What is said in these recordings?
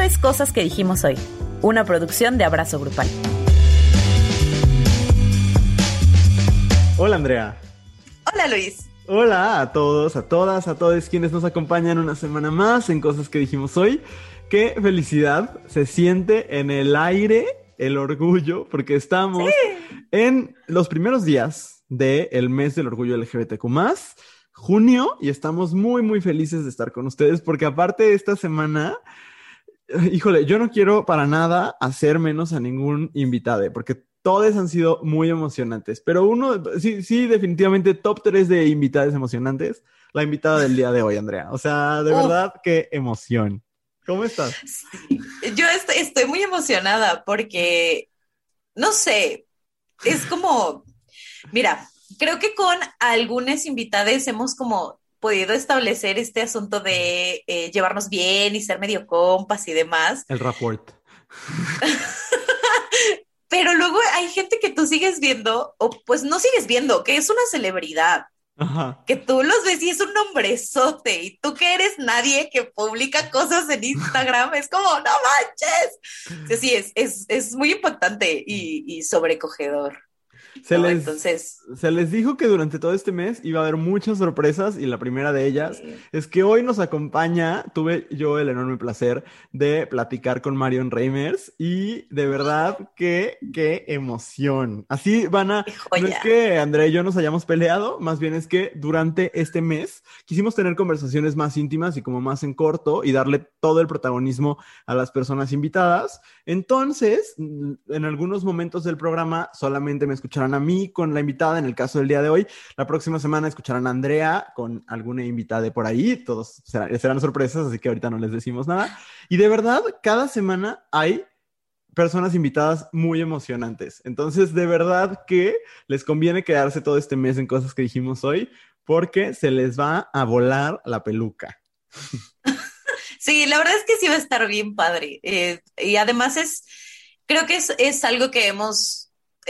Esto es Cosas que dijimos hoy, una producción de Abrazo Grupal. Hola Andrea. Hola Luis. Hola a todos, a todas, a todos quienes nos acompañan una semana más en Cosas que dijimos hoy. Qué felicidad se siente en el aire el orgullo, porque estamos en los primeros días del mes del orgullo LGBTQ junio, y estamos muy, muy felices de estar con ustedes, porque aparte de esta semana, híjole, yo no quiero para nada hacer menos a ningún invitado, porque todos han sido muy emocionantes, pero uno, sí, sí, definitivamente top 3 de invitados emocionantes, la invitada del día de hoy, Andrea. O sea, de verdad, qué emoción. ¿Cómo estás? Yo estoy, muy emocionada porque, no sé, es como, mira, creo que con algunas invitadas hemos como podido establecer este asunto de eh, llevarnos bien y ser medio compas y demás. El rapport. Pero luego hay gente que tú sigues viendo, o pues no sigues viendo, que es una celebridad. Que tú los ves y es un hombrezote y tú que eres nadie que publica cosas en Instagram, es como, no manches. Sí, es, es, es muy impactante y, y sobrecogedor. Se, les, Entonces... se les dijo que durante todo este mes iba a haber muchas sorpresas y la primera de ellas es que hoy nos acompaña, tuve yo el enorme placer de platicar con Marion Reimers y de verdad que qué emoción. Así van a... No es que Andrea y yo nos hayamos peleado, más bien es que durante este mes quisimos tener conversaciones más íntimas y como más en corto y darle todo el protagonismo a las personas invitadas. Entonces, en algunos momentos del programa solamente me escucharon a mí con la invitada en el caso del día de hoy. La próxima semana escucharán a Andrea con alguna invitada de por ahí. Todos serán, serán sorpresas, así que ahorita no les decimos nada. Y de verdad, cada semana hay personas invitadas muy emocionantes. Entonces, de verdad que les conviene quedarse todo este mes en cosas que dijimos hoy, porque se les va a volar la peluca. Sí, la verdad es que sí va a estar bien padre. Eh, y además es, creo que es, es algo que hemos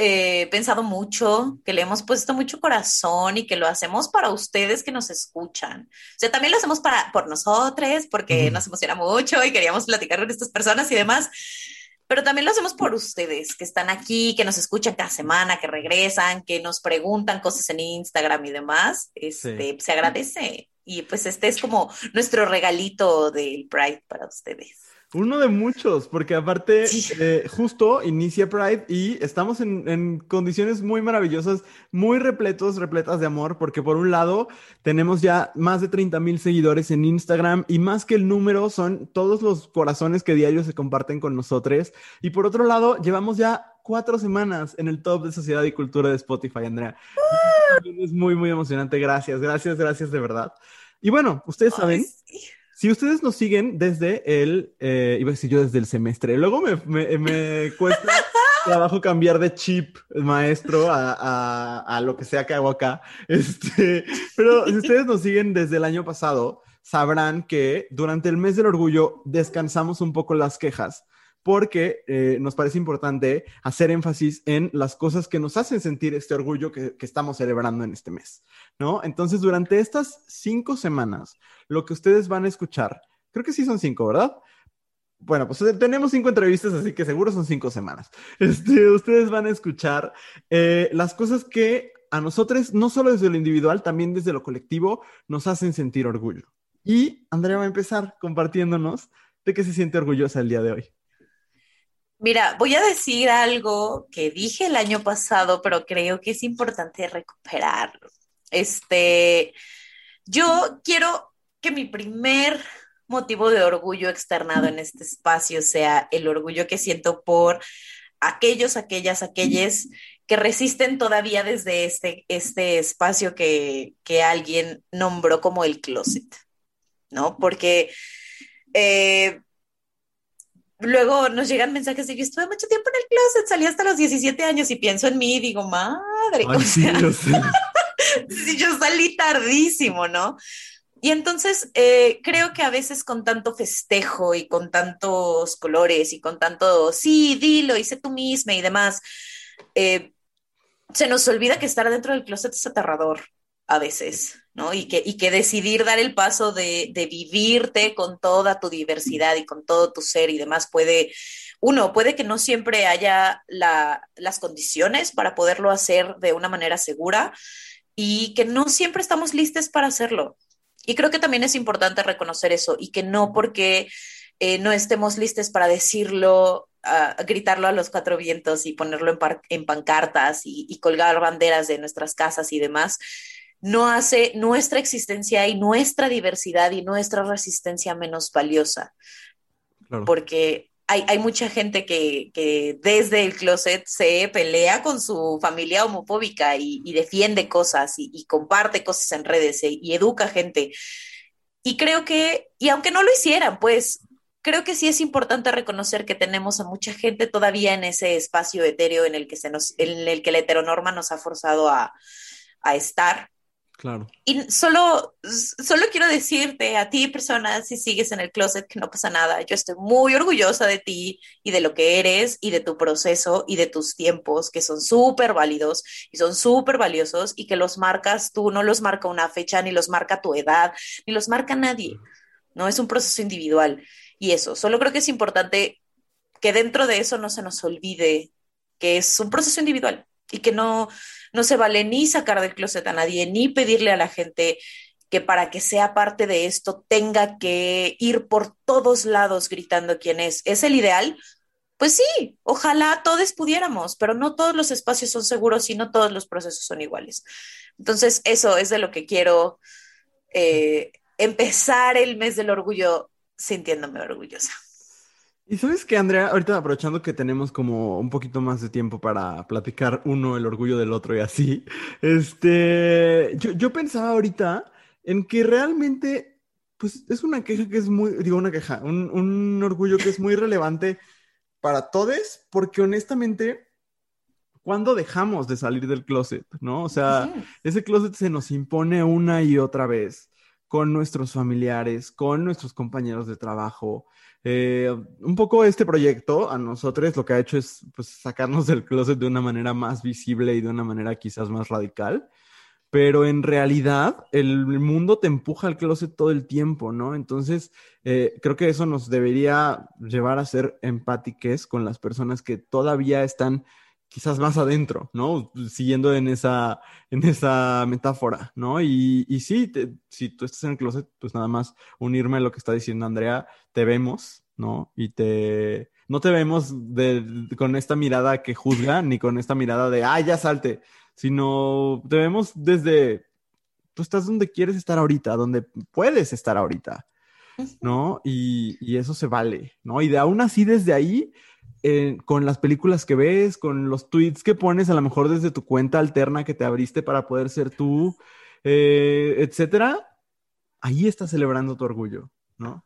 eh, pensado mucho, que le hemos puesto mucho corazón y que lo hacemos para ustedes que nos escuchan. O sea, también lo hacemos para, por nosotros, porque nos emociona mucho y queríamos platicar con estas personas y demás. Pero también lo hacemos por ustedes que están aquí, que nos escuchan cada semana, que regresan, que nos preguntan cosas en Instagram y demás. Este, Se agradece. Y pues este es como nuestro regalito del Pride para ustedes. Uno de muchos, porque aparte eh, justo inicia Pride y estamos en, condiciones muy maravillosas, muy repletos, repletas de amor, porque por un lado tenemos ya más de 30 mil seguidores en Instagram y más que el número son todos los corazones que diarios se comparten con nosotros. Y por otro lado, llevamos ya cuatro semanas en el top de Sociedad y Cultura de Spotify, Andrea. Es muy, muy emocionante. Gracias, gracias, gracias de verdad. Y bueno, ustedes saben... Si ustedes nos siguen desde el, eh, iba a decir yo desde el semestre, luego me, me, me cuesta trabajo cambiar de chip maestro a, a, a, lo que sea que hago acá. Este, pero si ustedes nos siguen desde el año pasado, sabrán que durante el mes del orgullo descansamos un poco las quejas porque eh, nos parece importante hacer énfasis en las cosas que nos hacen sentir este orgullo que, estamos celebrando en este mes, ¿no? Entonces, durante estas cinco semanas, lo que ustedes van a escuchar, creo que sí son cinco, ¿verdad? Bueno, pues eh, tenemos cinco entrevistas, así que seguro son cinco semanas. Este, ustedes van a escuchar eh, las cosas que a nosotros, no solo desde lo individual, también desde lo colectivo, nos hacen sentir orgullo. Y Andrea va a empezar compartiéndonos de qué se siente orgullosa el día de hoy. Mira, voy a decir algo que dije el año pasado, pero creo que es importante recuperarlo. Este, yo quiero que mi primer motivo de orgullo externado en este espacio sea el orgullo que siento por aquellos, aquellas, aquellas que resisten todavía desde este, este espacio que, que alguien nombró como el closet, ¿no? Porque eh, luego nos llegan mensajes de yo estuve mucho tiempo en el closet, salí hasta los 17 años y pienso en mí y digo, madre, sí, yo, salí tardísimo, ¿no? Y entonces eh, creo que a veces con tanto festejo y con tantos colores y con tanto, sí, dilo, hice tú misma y demás, eh, se nos olvida que estar dentro del closet es aterrador a veces, ¿no? Y que, y que decidir dar el paso de, de vivirte con toda tu diversidad y con todo tu ser y demás puede, uno, puede que no siempre haya la, las condiciones para poderlo hacer de una manera segura y que no siempre estamos listos para hacerlo. Y creo que también es importante reconocer eso y que no porque eh, no estemos listos para decirlo, uh, gritarlo a los cuatro vientos y ponerlo en, en pancartas y, y, colgar banderas de nuestras casas y demás, no hace nuestra existencia y nuestra diversidad y nuestra resistencia menos valiosa. Claro. Porque hay, mucha gente que, desde el closet se pelea con su familia homofóbica y, defiende cosas y, comparte cosas en redes y, y educa gente. Y creo que, y aunque no lo hicieran, pues creo que sí es importante reconocer que tenemos a mucha gente todavía en ese espacio etéreo en el que, se nos, en el que la heteronorma nos ha forzado a estar. Claro. Y solo, solo quiero decirte a ti, persona, si sigues en el closet, que no pasa nada. Yo estoy muy orgullosa de ti y de lo que eres y de tu proceso y de tus tiempos, que son súper válidos y son súper valiosos y que los marcas tú, no los marca una fecha, ni los marca tu edad, ni los marca nadie. No es un proceso individual. Y eso, solo creo que es importante que dentro de eso no se nos olvide que es un proceso individual y que no, no se vale ni sacar del closet a nadie, ni pedirle a la gente que para que sea parte de esto tenga que ir por todos lados gritando quién es. ¿Es el ideal? Pues sí, ojalá todos pudiéramos, pero no todos los espacios son seguros y no todos los procesos son iguales. Entonces, eso es de lo que quiero eh, empezar el mes del orgullo sintiéndome orgullosa. Y sabes que, Andrea, ahorita aprovechando que tenemos como un poquito más de tiempo para platicar uno el orgullo del otro y así, este, yo, yo pensaba ahorita en que realmente, pues es una queja que es muy, digo una queja, un, un orgullo que es muy relevante para todos, porque honestamente, ¿cuándo dejamos de salir del closet? ¿No? O sea, sí. ese closet se nos impone una y otra vez con nuestros familiares, con nuestros compañeros de trabajo. Eh, un poco este proyecto a nosotros lo que ha hecho es pues, sacarnos del closet de una manera más visible y de una manera quizás más radical, pero en realidad el mundo te empuja al closet todo el tiempo, ¿no? Entonces, eh, creo que eso nos debería llevar a ser empátiques con las personas que todavía están quizás más adentro, ¿no? Siguiendo en esa, en esa metáfora, ¿no? Y, y sí, te, si tú estás en el closet, pues nada más unirme a lo que está diciendo Andrea, te vemos, ¿no? Y te, no te vemos de, de, con esta mirada que juzga, ni con esta mirada de, ah, ya salte, sino te vemos desde, tú estás donde quieres estar ahorita, donde puedes estar ahorita, ¿no? Y, y eso se vale, ¿no? Y de aún así desde ahí eh, con las películas que ves, con los tweets que pones, a lo mejor desde tu cuenta alterna que te abriste para poder ser tú, eh, etcétera, ahí estás celebrando tu orgullo, ¿no?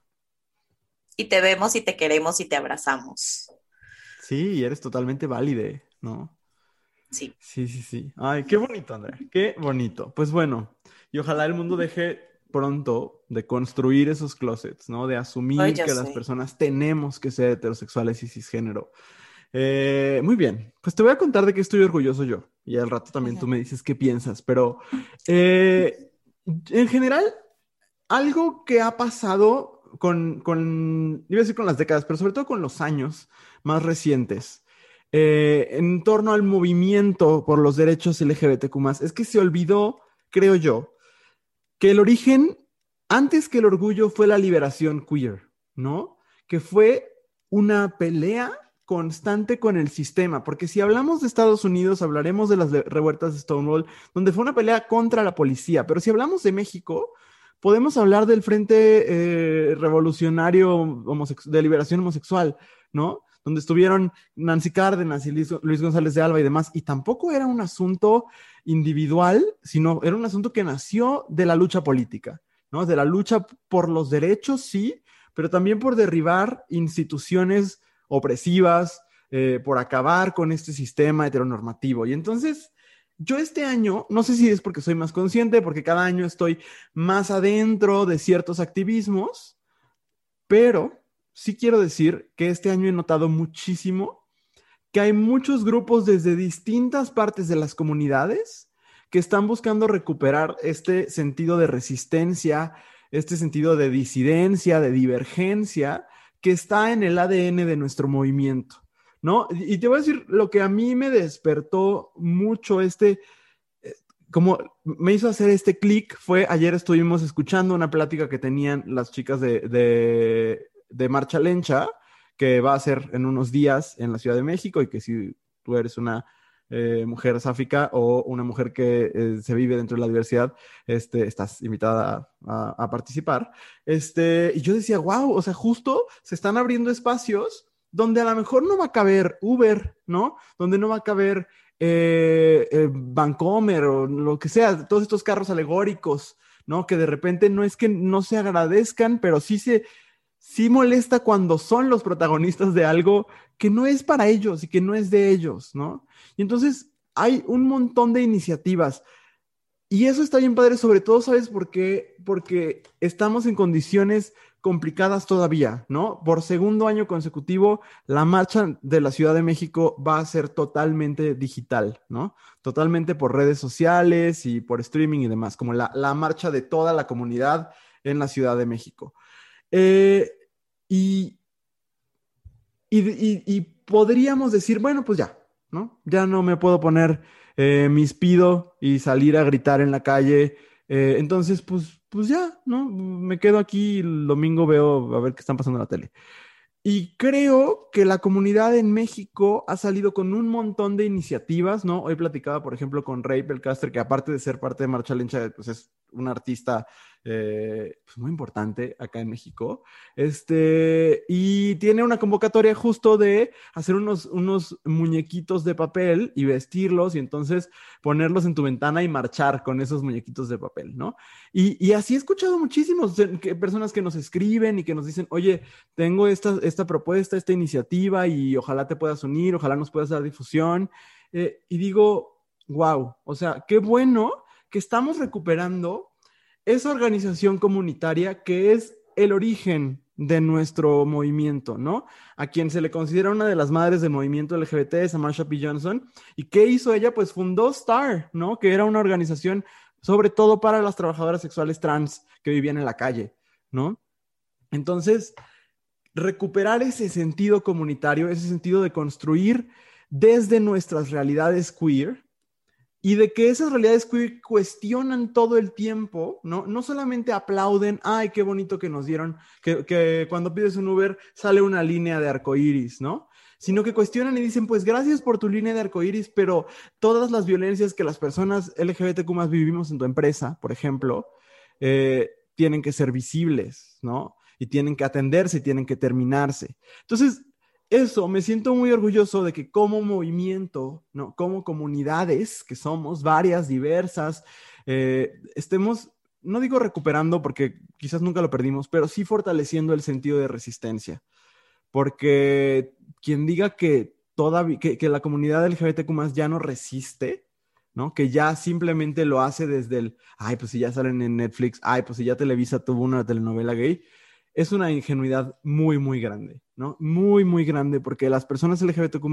Y te vemos y te queremos y te abrazamos. Sí, eres totalmente válide, ¿no? Sí. Sí, sí, sí. Ay, qué bonito, Andrea, qué bonito. Pues bueno, y ojalá el mundo deje pronto de construir esos closets, ¿no? De asumir Ay, que sé. las personas tenemos que ser heterosexuales y cisgénero. Eh, muy bien, pues te voy a contar de qué estoy orgulloso yo y al rato también tú me dices qué piensas, pero eh, en general, algo que ha pasado con, con, iba a decir con las décadas, pero sobre todo con los años más recientes, eh, en torno al movimiento por los derechos LGBTQ, es que se olvidó, creo yo, que el origen, antes que el orgullo, fue la liberación queer, ¿no? Que fue una pelea constante con el sistema, porque si hablamos de Estados Unidos, hablaremos de las revueltas de Stonewall, donde fue una pelea contra la policía, pero si hablamos de México, podemos hablar del Frente eh, Revolucionario de Liberación Homosexual, ¿no? Donde estuvieron Nancy Cárdenas y Luis, González de Alba y demás, y tampoco era un asunto individual, sino era un asunto que nació de la lucha política, ¿no? De la lucha por los derechos, sí, pero también por derribar instituciones opresivas, eh, por acabar con este sistema heteronormativo. Y entonces, yo este año, no sé si es porque soy más consciente, porque cada año estoy más adentro de ciertos activismos, pero sí quiero decir que este año he notado muchísimo que hay muchos grupos desde distintas partes de las comunidades que están buscando recuperar este sentido de resistencia, este sentido de disidencia, de divergencia que está en el ADN de nuestro movimiento, ¿no? Y te voy a decir lo que a mí me despertó mucho este, eh, como me hizo hacer este clic fue ayer estuvimos escuchando una plática que tenían las chicas de, de, de Marcha Lencha, que va a ser en unos días en la Ciudad de México y que si tú eres una eh, mujer sáfica o una mujer que eh, se vive dentro de la diversidad, este, estás invitada a, participar. Este, y yo decía, wow, o sea, justo se están abriendo espacios donde a lo mejor no va a caber Uber, ¿no? Donde no va a caber eh, eh Vancomer o lo que sea, todos estos carros alegóricos, ¿no? Que de repente no es que no se agradezcan, pero sí se, sí molesta cuando son los protagonistas de algo que no es para ellos y que no es de ellos, ¿no? Y entonces hay un montón de iniciativas. Y eso está bien padre, sobre todo, ¿sabes por qué? Porque estamos en condiciones complicadas todavía, ¿no? Por segundo año consecutivo, la marcha de la Ciudad de México va a ser totalmente digital, ¿no? Totalmente por redes sociales y por streaming y demás, como la, la marcha de toda la comunidad en la Ciudad de México. Eh, y, y, podríamos decir, bueno, pues ya, ¿no? Ya no me puedo poner eh, mis pido y salir a gritar en la calle. Eh, entonces, pues, pues ya, ¿no? Me quedo aquí el domingo veo a ver qué están pasando en la tele. Y creo que la comunidad en México ha salido con un montón de iniciativas, ¿no? Hoy platicaba, por ejemplo, con Ray Belcaster, que aparte de ser parte de Marcha Lencha, pues es un artista eh, pues muy importante acá en México. Este, y tiene una convocatoria justo de hacer unos, unos muñequitos de papel y vestirlos y entonces ponerlos en tu ventana y marchar con esos muñequitos de papel, ¿no? Y, y así he escuchado muchísimos personas que nos escriben y que nos dicen, oye, tengo esta, esta propuesta, esta iniciativa y ojalá te puedas unir, ojalá nos puedas dar difusión. Eh, y digo, wow, o sea, qué bueno que estamos recuperando esa organización comunitaria que es el origen de nuestro movimiento, ¿no? A quien se le considera una de las madres del movimiento LGBT es Marsha P. Johnson. ¿Y qué hizo ella? Pues fundó STAR, ¿no? Que era una organización sobre todo para las trabajadoras sexuales trans que vivían en la calle, ¿no? Entonces, recuperar ese sentido comunitario, ese sentido de construir desde nuestras realidades queer, y de que esas realidades queer cuestionan todo el tiempo, ¿no? No solamente aplauden, ay, qué bonito que nos dieron, que, cuando pides un Uber sale una línea de arcoíris, ¿no? Sino que cuestionan y dicen, pues gracias por tu línea de arcoíris, pero todas las violencias que las personas LGBTQ más vivimos en tu empresa, por ejemplo, eh, tienen que ser visibles, ¿no? Y tienen que atenderse, y tienen que terminarse. Entonces, eso, me siento muy orgulloso de que como movimiento, ¿no? como comunidades, que somos varias, diversas, eh, estemos, no digo recuperando porque quizás nunca lo perdimos, pero sí fortaleciendo el sentido de resistencia. Porque quien diga que, toda, que, que la comunidad LGBTQ ya no resiste, ¿no? Que ya simplemente lo hace desde el, ay, pues si ya salen en Netflix, ay, pues si ya Televisa tuvo una telenovela gay, es una ingenuidad muy, muy grande, ¿no? Muy, muy grande, porque las personas LGBTQ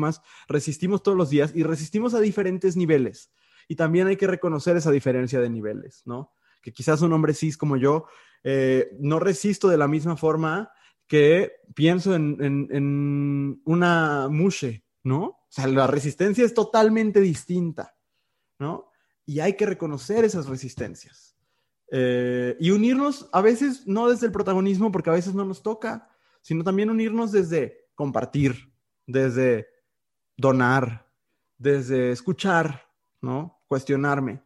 resistimos todos los días y resistimos a diferentes niveles. Y también hay que reconocer esa diferencia de niveles, ¿no? Que quizás un hombre cis como yo eh, no resisto de la misma forma que pienso en, en una mushe, ¿no? O sea, la resistencia es totalmente distinta, ¿no? Y hay que reconocer esas resistencias. Eh, y unirnos a veces no desde el protagonismo, porque a veces no nos toca, sino también unirnos desde compartir, desde donar, desde escuchar, ¿no? Cuestionarme.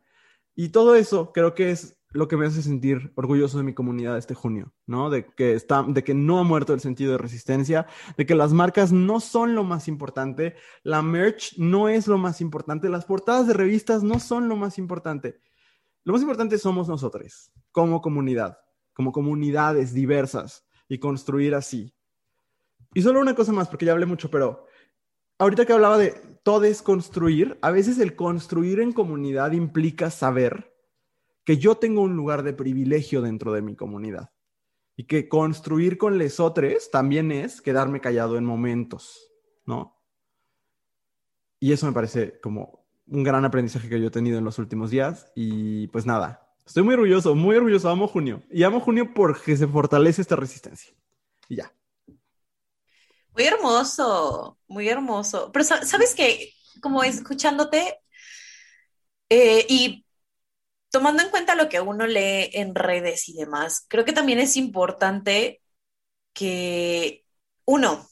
Y todo eso creo que es lo que me hace sentir orgulloso de mi comunidad este junio, ¿no? De que, está, de que no ha muerto el sentido de resistencia, de que las marcas no son lo más importante, la merch no es lo más importante, las portadas de revistas no son lo más importante. Lo más importante somos nosotros, como comunidad, como comunidades diversas y construir así. Y solo una cosa más, porque ya hablé mucho, pero ahorita que hablaba de todo es construir, a veces el construir en comunidad implica saber que yo tengo un lugar de privilegio dentro de mi comunidad y que construir con lesotres también es quedarme callado en momentos, ¿no? Y eso me parece como un gran aprendizaje que yo he tenido en los últimos días. Y pues nada, estoy muy orgulloso, muy orgulloso. Amo junio. Y amo junio porque se fortalece esta resistencia. Y ya. Muy hermoso, muy hermoso. Pero sabes que, como escuchándote eh, y tomando en cuenta lo que uno lee en redes y demás, creo que también es importante que, uno,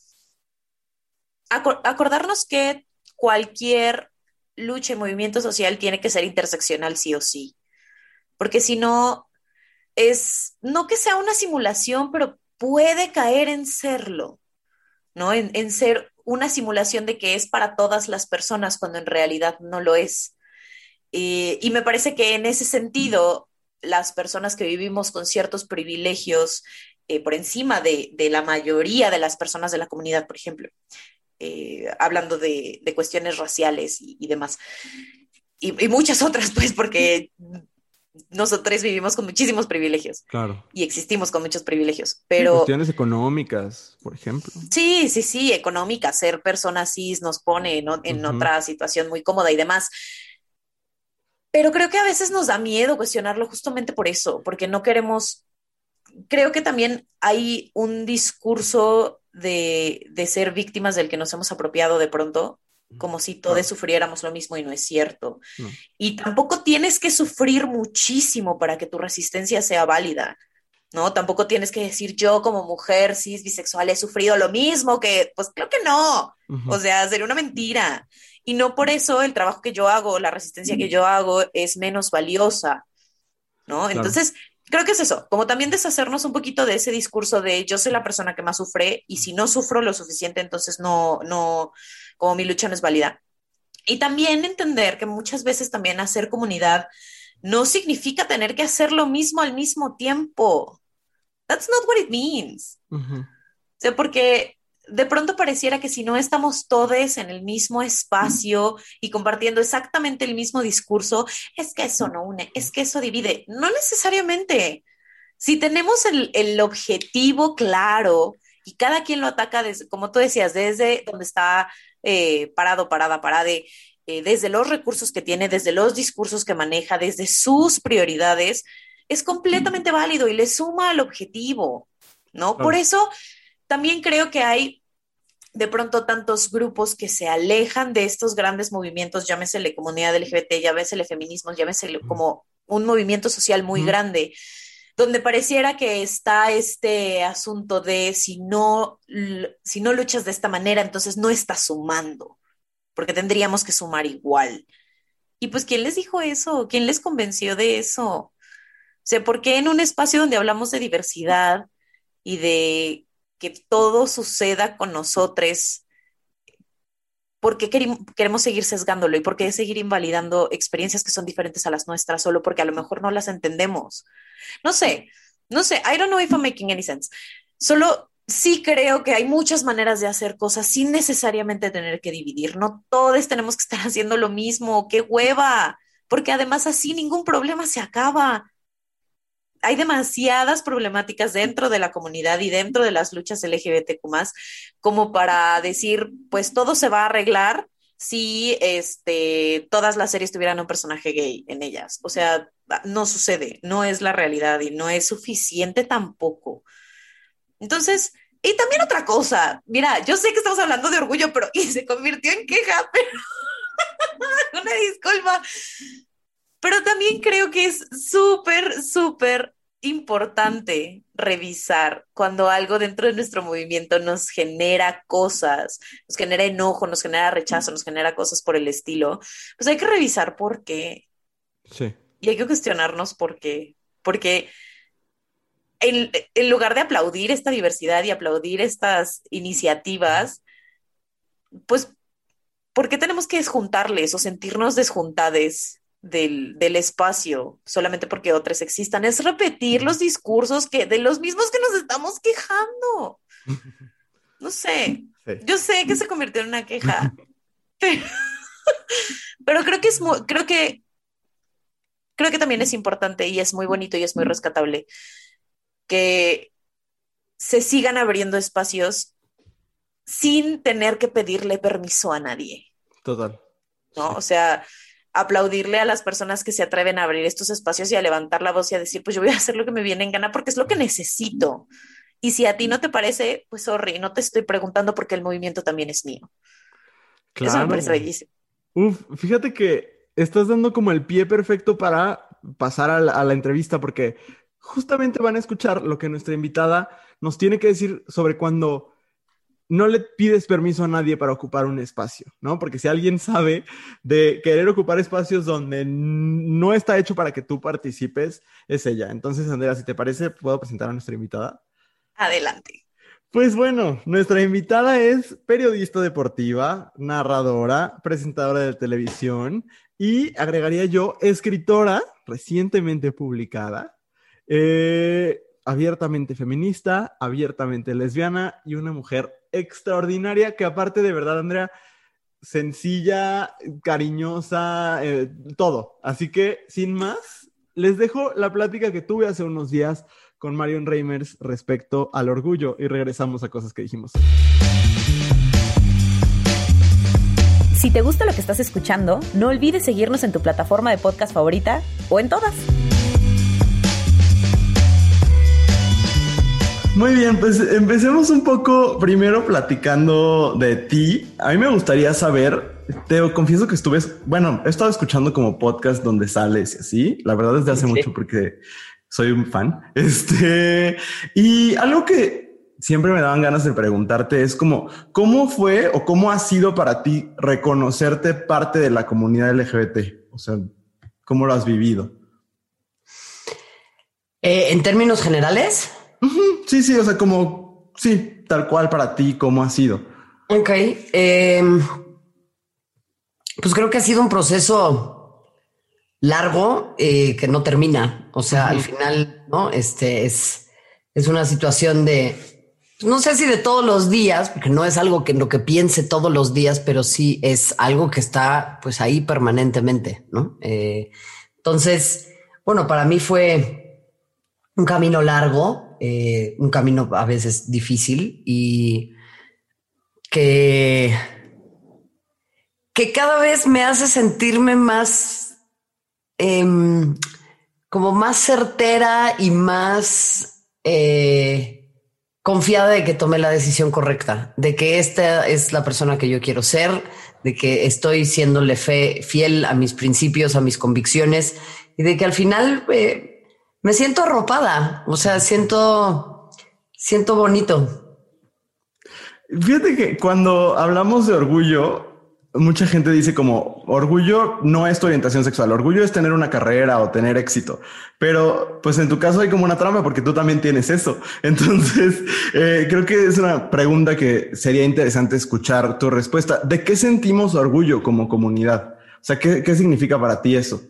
acordarnos que cualquier lucha y movimiento social tiene que ser interseccional sí o sí, porque si no, es, no que sea una simulación, pero puede caer en serlo, ¿no? En, ser una simulación de que es para todas las personas cuando en realidad no lo es. Y me parece que en ese sentido, las personas que vivimos con ciertos privilegios eh, por encima de, la mayoría de las personas de la comunidad, por ejemplo, eh, hablando de, cuestiones raciales y, demás. Y, muchas otras, pues, porque nosotros vivimos con muchísimos privilegios. Claro. Y existimos con muchos privilegios. Pero. cuestiones económicas, por ejemplo. Sí, sí, sí, económicas. Ser persona cis nos pone en otra situación muy cómoda y demás. Pero creo que a veces nos da miedo cuestionarlo justamente por eso, porque no queremos. Creo que también hay un discurso de, de ser víctimas del que nos hemos apropiado de pronto, como si todos sufriéramos lo mismo y no es cierto. Y tampoco tienes que sufrir muchísimo para que tu resistencia sea válida, ¿no? Tampoco tienes que decir yo como mujer cis bisexual he sufrido lo mismo que, pues creo que no, o sea, sería una mentira. Y no por eso el trabajo que yo hago, la resistencia que yo hago es menos valiosa, ¿no? Entonces, creo que es eso, como también deshacernos un poquito de ese discurso de yo soy la persona que más sufre y si no sufro lo suficiente, entonces no, no, como mi lucha no es válida. Y también entender que muchas veces también hacer comunidad no significa tener que hacer lo mismo al mismo tiempo. That's not what it means. O sea, porque de pronto pareciera que si no estamos todos en el mismo espacio y compartiendo exactamente el mismo discurso, es que eso no une, es que eso divide. No necesariamente. Si tenemos el, objetivo claro y cada quien lo ataca desde, como tú decías, desde donde está eh, parado, parada, parade, eh, desde los recursos que tiene, desde los discursos que maneja, desde sus prioridades, es completamente válido y le suma al objetivo, ¿no? Por eso también creo que hay de pronto tantos grupos que se alejan de estos grandes movimientos, llámesele comunidad LGBT, llámesele feminismo, llámesele como un movimiento social muy grande, donde pareciera que está este asunto de si no, si no luchas de esta manera, entonces no estás sumando, porque tendríamos que sumar igual. Y pues, ¿quién les dijo eso? ¿Quién les convenció de eso? O sea, ¿por qué en un espacio donde hablamos de diversidad y de que todo suceda con nosotros, ¿por qué queremos seguir sesgándolo y por qué seguir invalidando experiencias que son diferentes a las nuestras solo porque a lo mejor no las entendemos? No sé, no sé, I don't know if I'm making any sense. Solo sí creo que hay muchas maneras de hacer cosas sin necesariamente tener que dividir. No todos tenemos que estar haciendo lo mismo, qué hueva, porque además así ningún problema se acaba hay demasiadas problemáticas dentro de la comunidad y dentro de las luchas LGBTQ como para decir, pues todo se va a arreglar si este, todas las series tuvieran un personaje gay en ellas. O sea, no sucede, no es la realidad y no es suficiente tampoco. Entonces, y también otra cosa, mira, yo sé que estamos hablando de orgullo, pero y se convirtió en queja, pero una disculpa. Pero también creo que es súper, súper importante revisar cuando algo dentro de nuestro movimiento nos genera cosas, nos genera enojo, nos genera rechazo, nos genera cosas por el estilo, pues hay que revisar por qué. Sí. Y hay que cuestionarnos por qué. Porque en, en lugar de aplaudir esta diversidad y aplaudir estas iniciativas, pues, ¿por qué tenemos que desjuntarles o sentirnos desjuntades? Del, espacio solamente porque otras existan, es repetir los discursos que, de los mismos que nos estamos quejando. No sé, yo sé que se convirtió en una queja, pero, creo que es muy, creo que creo que también es importante y es muy bonito y es muy rescatable que se sigan abriendo espacios sin tener que pedirle permiso a nadie. Total. ¿no? O sea, aplaudirle a las personas que se atreven a abrir estos espacios y a levantar la voz y a decir, pues yo voy a hacer lo que me viene en gana porque es lo que necesito. Y si a ti no te parece, pues sorry, no te estoy preguntando porque el movimiento también es mío. Claro. Eso me parece bellísimo. Uf, fíjate que estás dando como el pie perfecto para pasar a la, entrevista porque justamente van a escuchar lo que nuestra invitada nos tiene que decir sobre cuando no le pides permiso a nadie para ocupar un espacio, ¿no? Porque si alguien sabe de querer ocupar espacios donde no está hecho para que tú participes, es ella. Entonces, Andrea, si te parece, ¿puedo presentar a nuestra invitada? Adelante. Pues bueno, nuestra invitada es periodista deportiva, narradora, presentadora de televisión y agregaría yo escritora recientemente publicada. Eh, abiertamente feminista, abiertamente lesbiana y una mujer extraordinaria que aparte de verdad, Andrea, sencilla, cariñosa, eh, todo. Así que, sin más, les dejo la plática que tuve hace unos días con Marion Reimers respecto al orgullo y regresamos a cosas que dijimos. Si te gusta lo que estás escuchando, no olvides seguirnos en tu plataforma de podcast favorita o en todas. Muy bien, pues empecemos un poco primero platicando de ti. A mí me gustaría saber, te confieso que estuve, bueno, he estado escuchando como podcast donde sales y así, la verdad desde hace mucho porque soy un fan. Este, y algo que siempre me daban ganas de preguntarte es como, ¿cómo fue o cómo ha sido para ti reconocerte parte de la comunidad LGBT? O sea, ¿cómo lo has vivido? Eh, en términos generales. Sí, sí, o sea, como, sí, tal cual para ti, ¿cómo ha sido? Ok. Em, pues creo que ha sido un proceso largo eh, que no termina. O sea, al final, ¿no? Este es, es una situación de, no sé si de todos los días, porque no es algo que lo que piense todos los días, pero sí es algo que está pues ahí permanentemente, ¿no? Eh, entonces, bueno, para mí fue un camino largo, eh, un camino a veces difícil y que, que cada vez me hace sentirme más, em, como más certera y más eh, confiada de que tomé la decisión correcta, de que esta es la persona que yo quiero ser, de que estoy siéndole fe, fiel a mis principios, a mis convicciones y de que al final... Me siento arropada, o sea, siento, siento bonito. Fíjate que cuando hablamos de orgullo, mucha gente dice como orgullo no es tu orientación sexual, orgullo es tener una carrera o tener éxito, pero pues en tu caso hay como una trama porque tú también tienes eso. Entonces, eh, creo que es una pregunta que sería interesante escuchar tu respuesta. ¿De qué sentimos orgullo como comunidad? O sea, ¿qué, qué significa para ti eso?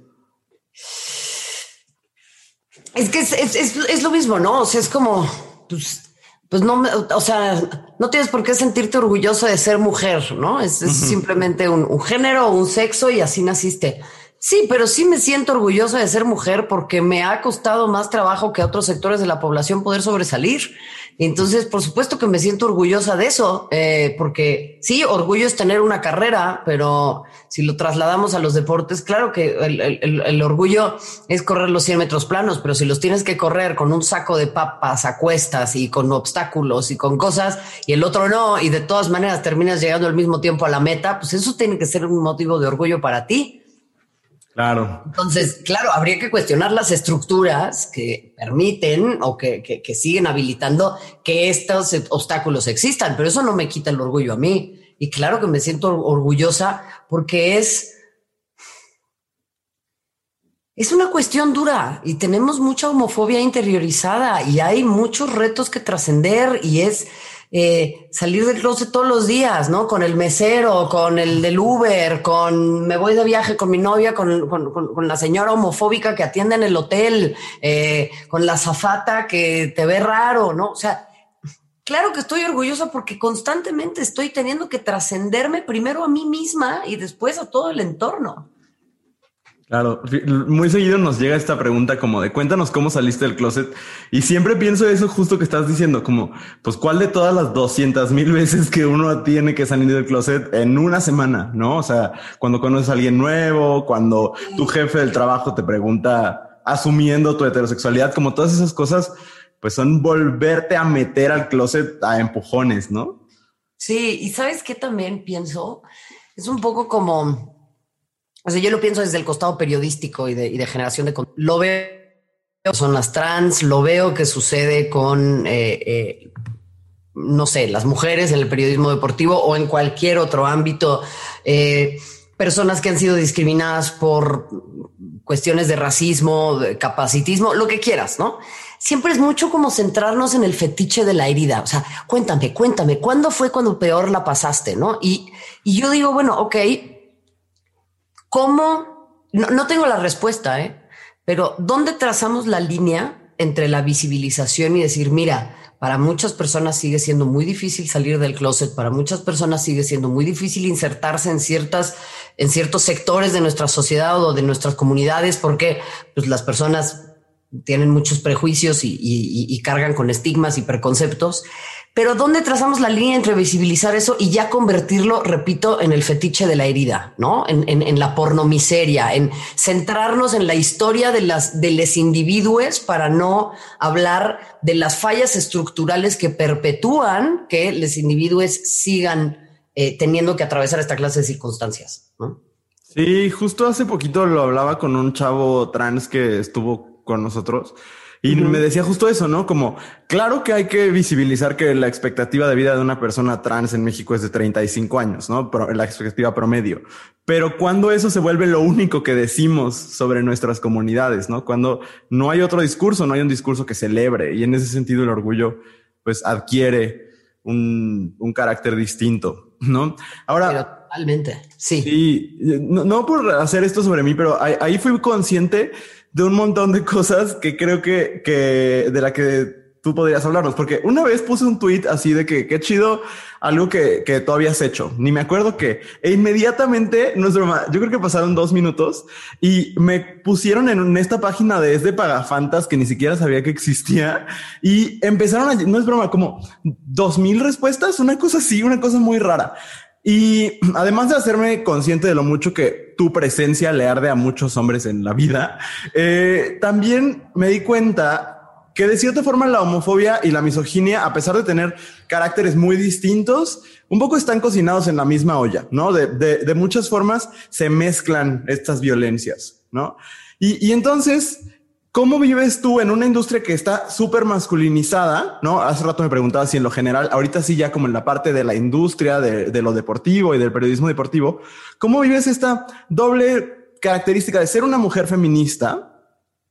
Es que es, lo mismo, ¿no? O sea, es como, pues, pues no, o sea, no tienes por qué sentirte orgulloso de ser mujer, ¿no? Es, simplemente un, un, género, un sexo y así naciste. Sí, pero sí me siento orgullosa de ser mujer porque me ha costado más trabajo que a otros sectores de la población poder sobresalir. Entonces, por supuesto que me siento orgullosa de eso, eh, porque sí, orgullo es tener una carrera, pero si lo trasladamos a los deportes, claro que el, orgullo es correr los 100 metros planos, pero si los tienes que correr con un saco de papas a cuestas y con obstáculos y con cosas, y el otro no, y de todas maneras terminas llegando al mismo tiempo a la meta, pues eso tiene que ser un motivo de orgullo para ti. Claro. Entonces, claro, habría que cuestionar las estructuras que permiten o que, que, siguen habilitando que estos obstáculos existan, pero eso no me quita el orgullo a mí. Y claro que me siento orgullosa porque es, es una cuestión dura y tenemos mucha homofobia interiorizada y hay muchos retos que trascender y es eh, salir del closet todos los días, ¿no? Con el mesero, con el del Uber, con me voy de viaje con mi novia, con, la señora homofóbica que atiende en el hotel, eh, con la zafata que te ve raro, ¿no? O sea, claro que estoy orgullosa porque constantemente estoy teniendo que trascenderme primero a mí misma y después a todo el entorno. Claro, muy seguido nos llega esta pregunta como de cuéntanos cómo saliste del closet y siempre pienso eso justo que estás diciendo, como pues cuál de todas las 200 mil veces que uno tiene que salir del closet en una semana, ¿no? O sea, cuando conoces a alguien nuevo, cuando tu jefe del trabajo te pregunta asumiendo tu heterosexualidad, como todas esas cosas, pues son volverte a meter al closet a empujones, ¿no? Sí, y sabes qué también pienso, es un poco como o sea, yo lo pienso desde el costado periodístico y de, generación de... Lo veo son las trans, lo veo que sucede con, eh, eh, no sé, las mujeres en el periodismo deportivo o en cualquier otro ámbito, eh, personas que han sido discriminadas por cuestiones de racismo, de capacitismo, lo que quieras, ¿no? Siempre es mucho como centrarnos en el fetiche de la herida. O sea, cuéntame, cuéntame, ¿cuándo fue cuando peor la pasaste? ¿No? Y, y yo digo, bueno, ok, ¿Cómo? No, tengo la respuesta, ¿eh? pero ¿dónde trazamos la línea entre la visibilización y decir, mira, para muchas personas sigue siendo muy difícil salir del closet, para muchas personas sigue siendo muy difícil insertarse en ciertas, en ciertos sectores de nuestra sociedad o de nuestras comunidades, porque pues, las personas tienen muchos prejuicios y cargan con estigmas y preconceptos. Pero ¿dónde trazamos la línea entre visibilizar eso y ya convertirlo, repito, en el fetiche de la herida, ¿no? En, en, la pornomiseria, en centrarnos en la historia de las de los individuos para no hablar de las fallas estructurales que perpetúan que los individuos sigan eh, teniendo que atravesar esta clase de circunstancias. Sí, justo hace poquito lo hablaba con un chavo trans que estuvo con nosotros y me decía justo eso, ¿no? Como, claro que hay que visibilizar que la expectativa de vida de una persona trans en México es de 35 años, ¿no? Pero la expectativa promedio. Pero cuando eso se vuelve lo único que decimos sobre nuestras comunidades, ¿no? Cuando no hay otro discurso, no hay un discurso que celebre. Y en ese sentido el orgullo, pues, adquiere un, un carácter distinto, ¿no? Ahora... totalmente, sí. Sí, no, no, por hacer esto sobre mí, pero ahí, ahí fui consciente de un montón de cosas que creo que, que de la que tú podrías hablarnos, porque una vez puse un tweet así de que qué chido algo que, que tú habías hecho, ni me acuerdo qué, e inmediatamente, no es broma, yo creo que pasaron dos minutos y me pusieron en esta página de Es de Pagafantas que ni siquiera sabía que existía y empezaron a, no es broma, como dos mil respuestas, una cosa así, una cosa muy rara. Y además de hacerme consciente de lo mucho que tu presencia le arde a muchos hombres en la vida, eh, también me di cuenta que de cierta forma la homofobia y la misoginia, a pesar de tener caracteres muy distintos, un poco están cocinados en la misma olla, ¿no? De, de, muchas formas se mezclan estas violencias, ¿no? Y, y entonces ¿Cómo vives tú en una industria que está súper masculinizada? No, hace rato me preguntaba si en lo general, ahorita sí, ya como en la parte de la industria, de, lo deportivo y del periodismo deportivo, ¿cómo vives esta doble característica de ser una mujer feminista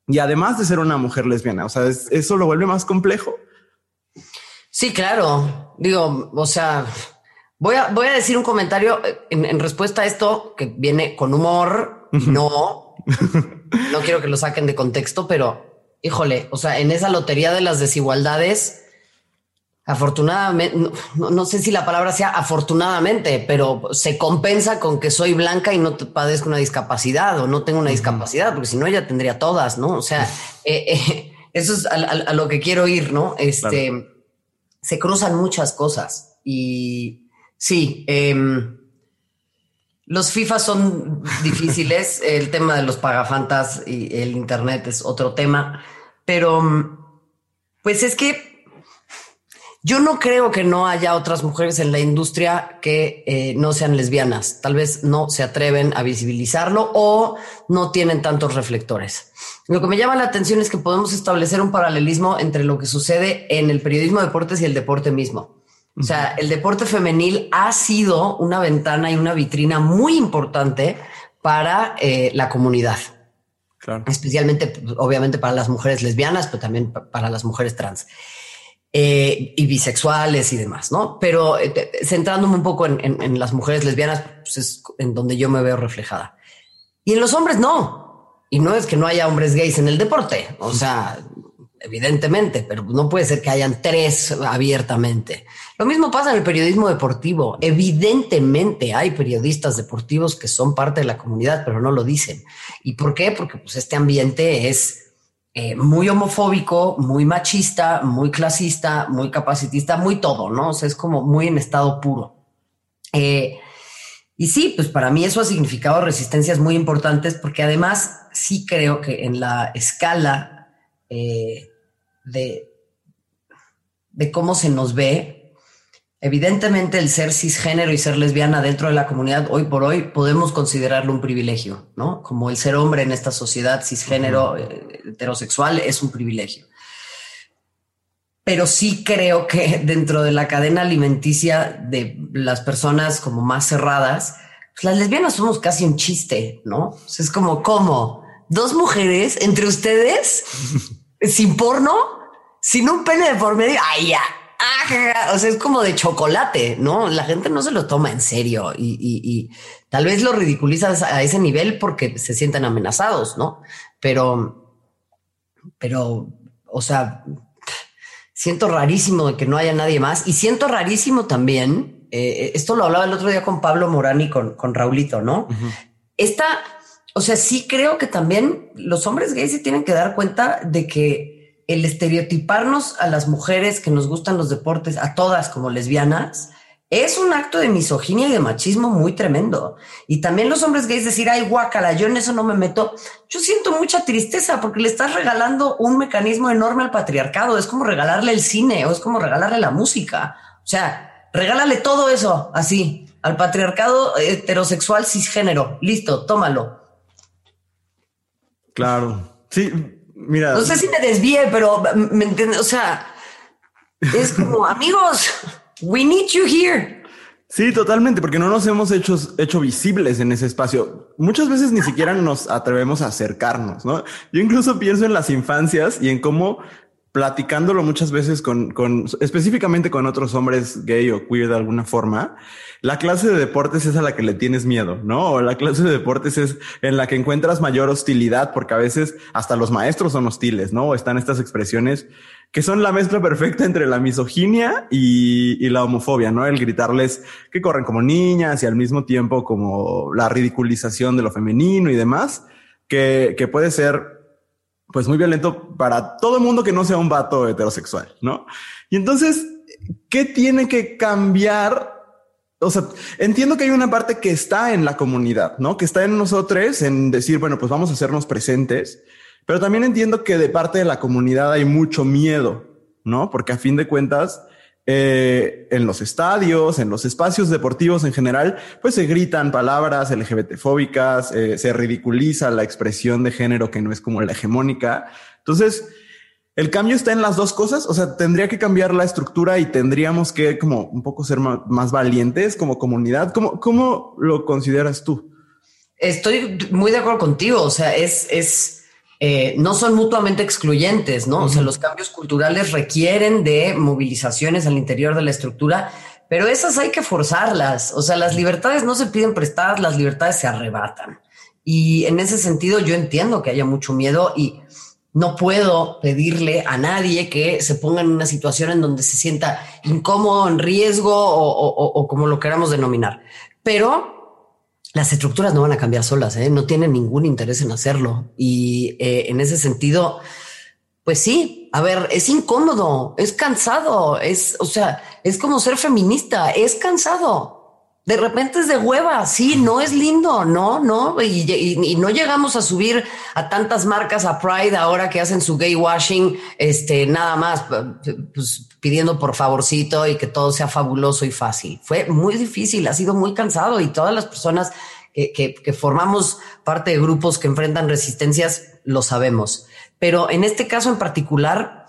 y además de ser una mujer lesbiana? O sea, eso lo vuelve más complejo. Sí, claro. Digo, o sea, voy a, voy a decir un comentario en, respuesta a esto que viene con humor, no no quiero que lo saquen de contexto, pero híjole, o sea, en esa lotería de las desigualdades, afortunadamente, no, sé si la palabra sea afortunadamente, pero se compensa con que soy blanca y no padezco una discapacidad o no tengo una discapacidad, porque si no ya tendría todas, ¿no? O sea, eh, eh, eso es a, lo que quiero ir, ¿no? Este, se cruzan muchas cosas y sí, eh, los FIFA son difíciles, el tema de los pagafantas y el Internet es otro tema, pero pues es que yo no creo que no haya otras mujeres en la industria que eh, no sean lesbianas. Tal vez no se atreven a visibilizarlo o no tienen tantos reflectores. Lo que me llama la atención es que podemos establecer un paralelismo entre lo que sucede en el periodismo de deportes y el deporte mismo. O sea, el deporte femenil ha sido una ventana y una vitrina muy importante para eh, la comunidad. Claro. Especialmente, obviamente, para las mujeres lesbianas, pero también para las mujeres trans eh, y bisexuales y demás, ¿no? Pero eh, centrándome un poco en, las mujeres lesbianas, pues es en donde yo me veo reflejada. Y en los hombres no. Y no es que no haya hombres gays en el deporte. O sea, evidentemente, pero no puede ser que hayan tres abiertamente. Lo mismo pasa en el periodismo deportivo. Evidentemente hay periodistas deportivos que son parte de la comunidad, pero no lo dicen. ¿Y por qué? Porque pues, este ambiente es eh, muy homofóbico, muy machista, muy clasista, muy capacitista, muy todo, ¿no? O sea, es como muy en estado puro. Eh, y sí, pues para mí eso ha significado resistencias muy importantes porque además sí creo que en la escala eh, de, de cómo se nos ve, evidentemente el ser cisgénero y ser lesbiana dentro de la comunidad hoy por hoy podemos considerarlo un privilegio, ¿no? Como el ser hombre en esta sociedad cisgénero eh, heterosexual es un privilegio. Pero sí creo que dentro de la cadena alimenticia de las personas como más cerradas, pues las lesbianas somos casi un chiste, ¿no? es como, ¿cómo? ¿Dos mujeres entre ustedes? sin porno, sin un pene de por medio. Ay, ya. O sea, es como de chocolate, ¿no? La gente no se lo toma en serio y, tal vez lo ridiculizas a ese nivel porque se sienten amenazados, ¿no? Pero, pero, o sea, siento rarísimo de que no haya nadie más y siento rarísimo también. Eh, esto lo hablaba el otro día con Pablo Morani, con, con Raulito, ¿no? Esta o sea, sí creo que también los hombres gays se tienen que dar cuenta de que el estereotiparnos a las mujeres que nos gustan los deportes, a todas como lesbianas, es un acto de misoginia y de machismo muy tremendo. Y también los hombres gays decir, ay, guácala, yo en eso no me meto. Yo siento mucha tristeza porque le estás regalando un mecanismo enorme al patriarcado. Es como regalarle el cine o es como regalarle la música. O sea, regálale todo eso así al patriarcado heterosexual cisgénero. Listo, tómalo. Claro. Sí, mira. No sé si me desvíe, pero me entiendes. O sea, es como amigos, we need you here. Sí, totalmente, porque no nos hemos hecho, hecho visibles en ese espacio. Muchas veces ni siquiera nos atrevemos a acercarnos, ¿no? Yo incluso pienso en las infancias y en cómo platicándolo muchas veces con, con, específicamente con otros hombres gay o queer de alguna forma, la clase de deportes es a la que le tienes miedo, ¿no? La clase de deportes es en la que encuentras mayor hostilidad, porque a veces hasta los maestros son hostiles, ¿no? O están estas expresiones que son la mezcla perfecta entre la misoginia y, y la homofobia, ¿no? El gritarles que corren como niñas y al mismo tiempo como la ridiculización de lo femenino y demás, que, que puede ser pues muy violento para todo el mundo que no sea un vato heterosexual, ¿no? Y entonces, ¿qué tiene que cambiar? O sea, entiendo que hay una parte que está en la comunidad, ¿no? Que está en nosotros, en decir, bueno, pues vamos a hacernos presentes, pero también entiendo que de parte de la comunidad hay mucho miedo, ¿no? Porque a fin de cuentas, eh, en los estadios, en los espacios deportivos en general, pues se gritan palabras LGBT fóbicas, eh, se ridiculiza la expresión de género que no es como la hegemónica. Entonces, el cambio está en las dos cosas. O sea, tendría que cambiar la estructura y tendríamos que como un poco ser más, valientes como comunidad. ¿Cómo, ¿Cómo lo consideras tú? Estoy muy de acuerdo contigo. O sea, es, es, eh, no son mutuamente excluyentes, ¿no? O sea, los cambios culturales requieren de movilizaciones al interior de la estructura, pero esas hay que forzarlas. O sea, las libertades no se piden prestadas, las libertades se arrebatan. Y en ese sentido yo entiendo que haya mucho miedo y no puedo pedirle a nadie que se ponga en una situación en donde se sienta incómodo, en riesgo o como lo queramos denominar. Pero las estructuras no van a cambiar solas, ¿eh? no tienen ningún interés en hacerlo. Y eh, en ese sentido, pues sí, a ver, es incómodo, es cansado, es, o sea, es como ser feminista, es cansado. De repente es de hueva, sí, no es lindo, no, no, y, no llegamos a subir a tantas marcas a Pride ahora que hacen su gay washing, este, nada más, pues pidiendo por favorcito y que todo sea fabuloso y fácil. Fue muy difícil, ha sido muy cansado y todas las personas que, que formamos parte de grupos que enfrentan resistencias lo sabemos. Pero en este caso en particular,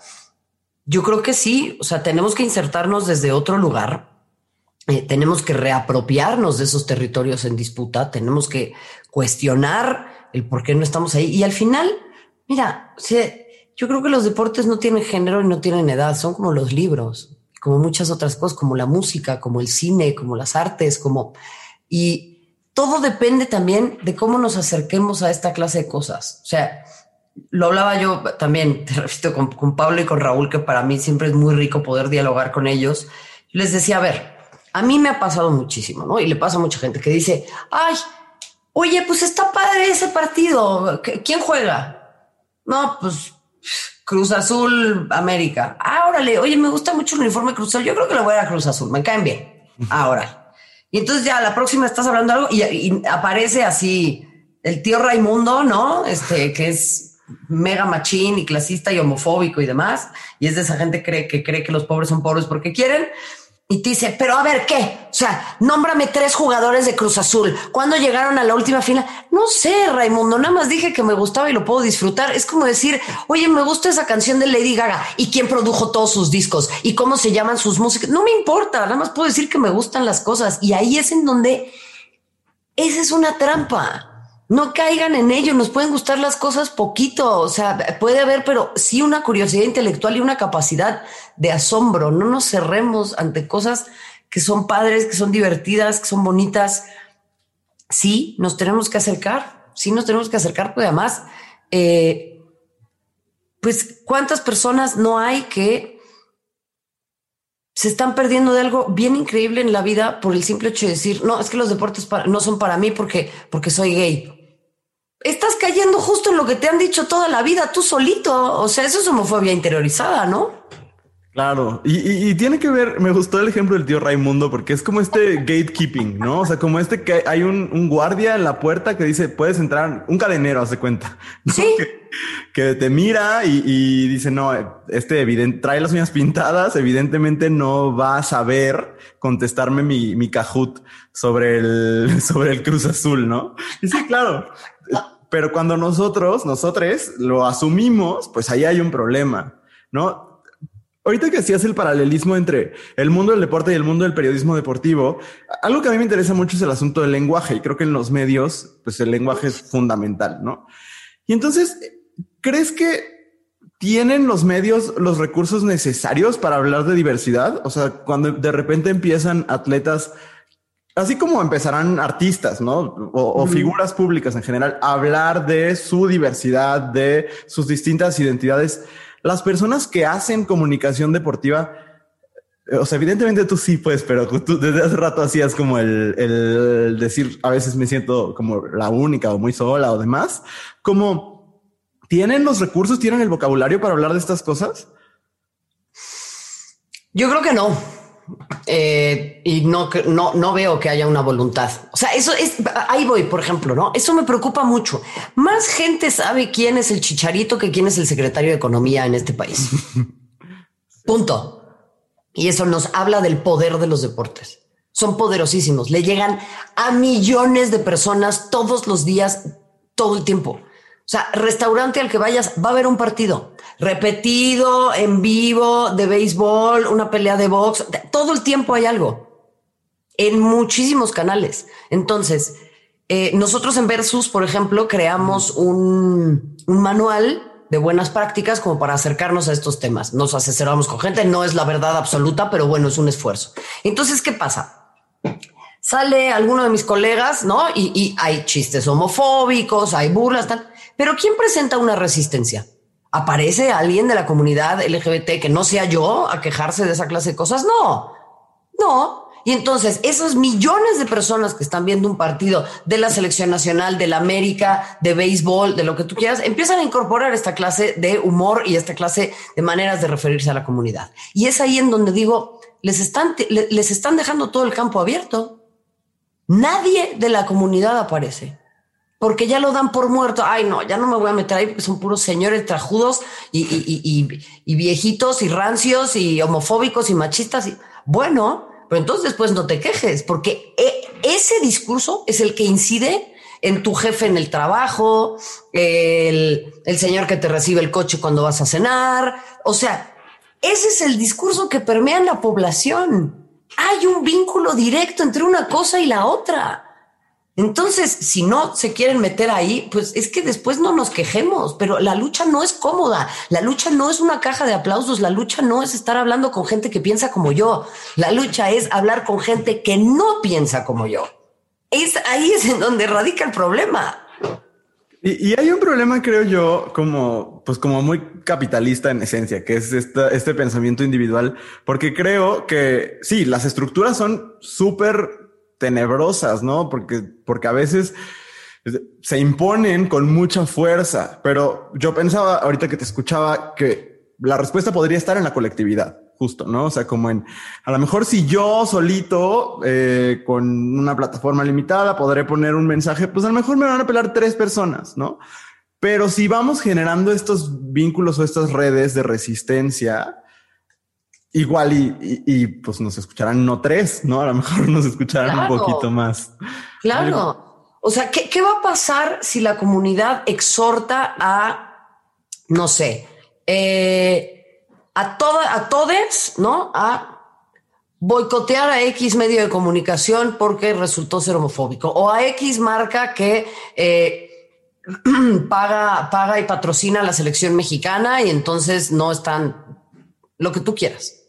yo creo que sí, o sea, tenemos que insertarnos desde otro lugar eh, tenemos que reapropiarnos de esos territorios en disputa, tenemos que cuestionar el por qué no estamos ahí. Y al final, mira, yo creo que los deportes no tienen género y no tienen edad, son como los libros, como muchas otras cosas, como la música, como el cine, como las artes, como... Y todo depende también de cómo nos acerquemos a esta clase de cosas. O sea, lo hablaba yo también, te repito, con, con, Pablo y con Raúl, que para mí siempre es muy rico poder dialogar con ellos. Les decía, a ver, a mí me ha pasado muchísimo, ¿no? Y le pasa a mucha gente que dice, ay, oye, pues está padre ese partido, ¿quién juega? No, pues Cruz Azul, América. Ah, órale, oye, me gusta mucho el uniforme Cruz Azul, yo creo que le voy a Cruz Azul, me caen bien. Ahora. Y entonces ya la próxima estás hablando algo y, aparece así el tío Raimundo, ¿no? Este, que es mega machín y clasista y homofóbico y demás, y es de esa gente que cree que los pobres son pobres porque quieren, y te dice, pero a ver, ¿qué? O sea, nómbrame tres jugadores de Cruz Azul. ¿Cuándo llegaron a la última fila? No sé, Raimundo, nada más dije que me gustaba y lo puedo disfrutar. Es como decir, oye, me gusta esa canción de Lady Gaga. ¿Y quién produjo todos sus discos? ¿Y cómo se llaman sus músicas? No me importa, nada más puedo decir que me gustan las cosas. Y ahí es en donde esa es una trampa no caigan en ello, nos pueden gustar las cosas poquito, o sea, puede haber, pero sí una curiosidad intelectual y una capacidad de asombro, no nos cerremos ante cosas que son padres, que son divertidas, que son bonitas. Sí, nos tenemos que acercar, sí nos tenemos que acercar, pues además, eh, pues cuántas personas no hay que se están perdiendo de algo bien increíble en la vida por el simple hecho de decir, no, es que los deportes no son para mí porque, porque soy gay. Estás cayendo justo en lo que te han dicho toda la vida, tú solito. O sea, eso es homofobia interiorizada, ¿no? Claro, y, tiene que ver, me gustó el ejemplo del tío Raimundo porque es como este gatekeeping, ¿no? O sea, como este que hay un, guardia en la puerta que dice, puedes entrar, un cadenero, hace cuenta, Sí. Que, te mira y, dice, no, este evidente, trae las uñas pintadas, evidentemente no va a saber contestarme mi, mi cajut sobre el, sobre el Cruz Azul, ¿no? Y sí, claro. Pero cuando nosotros, nosotros lo asumimos, pues ahí hay un problema, ¿no? Ahorita que hacías el paralelismo entre el mundo del deporte y el mundo del periodismo deportivo, algo que a mí me interesa mucho es el asunto del lenguaje y creo que en los medios, pues el lenguaje es fundamental, ¿no? Y entonces, ¿crees que tienen los medios los recursos necesarios para hablar de diversidad? O sea, cuando de repente empiezan atletas, así como empezarán artistas, ¿no? O, o figuras públicas en general, a hablar de su diversidad, de sus distintas identidades las personas que hacen comunicación deportiva, eh, o sea, evidentemente tú sí, pues, pero tú desde hace rato hacías como el, decir, a veces me siento como la única o muy sola o demás, como tienen los recursos, tienen el vocabulario para hablar de estas cosas. Yo creo que no. Eh, y no, no, no veo que haya una voluntad. O sea, eso es, ahí voy, por ejemplo, ¿no? Eso me preocupa mucho. Más gente sabe quién es el chicharito que quién es el secretario de Economía en este país. Punto. Y eso nos habla del poder de los deportes. Son poderosísimos. Le llegan a millones de personas todos los días, todo el tiempo. O sea, restaurante al que vayas, va a haber un partido repetido, en vivo, de béisbol, una pelea de box. Todo el tiempo hay algo. En muchísimos canales. Entonces, eh, nosotros en Versus, por ejemplo, creamos un, manual de buenas prácticas como para acercarnos a estos temas. Nos asesoramos con gente, no es la verdad absoluta, pero bueno, es un esfuerzo. Entonces, ¿qué pasa? Sale alguno de mis colegas, ¿no? Y, y hay chistes homofóbicos, hay burlas, tal. Pero ¿quién presenta una resistencia? ¿Aparece alguien de la comunidad LGBT que no sea yo a quejarse de esa clase de cosas? No, no. Y entonces esos millones de personas que están viendo un partido de la selección nacional, de la América, de béisbol, de lo que tú quieras, empiezan a incorporar esta clase de humor y esta clase de maneras de referirse a la comunidad. Y es ahí en donde digo, les están, les están dejando todo el campo abierto. Nadie de la comunidad aparece porque ya lo dan por muerto. Ay, no, ya no me voy a meter ahí porque son puros señores trajudos y, viejitos y rancios y homofóbicos y machistas. Bueno, pero entonces después no te quejes, porque e, ese discurso es el que incide en tu jefe en el trabajo, el, el señor que te recibe el coche cuando vas a cenar. O sea, ese es el discurso que permea en la población. Hay un vínculo directo entre una cosa y la otra. Entonces, si no se quieren meter ahí, pues es que después no nos quejemos, pero la lucha no es cómoda, la lucha no es una caja de aplausos, la lucha no es estar hablando con gente que piensa como yo, la lucha es hablar con gente que no piensa como yo. Es ahí es en donde radica el problema. Y, hay un problema, creo yo, como, pues como muy capitalista en esencia, que es este pensamiento individual, porque creo que sí, las estructuras son súper tenebrosas, ¿no? Porque, porque a veces se imponen con mucha fuerza, pero yo pensaba ahorita que te escuchaba que la respuesta podría estar en la colectividad justo, ¿no? O sea, como en, a lo mejor si yo solito, eh, con una plataforma limitada, podré poner un mensaje, pues a lo mejor me van a apelar tres personas, ¿no? Pero si vamos generando estos vínculos o estas redes de resistencia, igual y, pues nos escucharán no tres, ¿no? A lo mejor nos escucharán un poquito más. Claro. O sea, ¿qué, ¿qué va a pasar si la comunidad exhorta a, no sé, eh, a toda, a todes, ¿no? A boicotear a X medio de comunicación porque resultó ser homofóbico o a X marca que eh, paga, paga y patrocina la selección mexicana y entonces no están lo que tú quieras.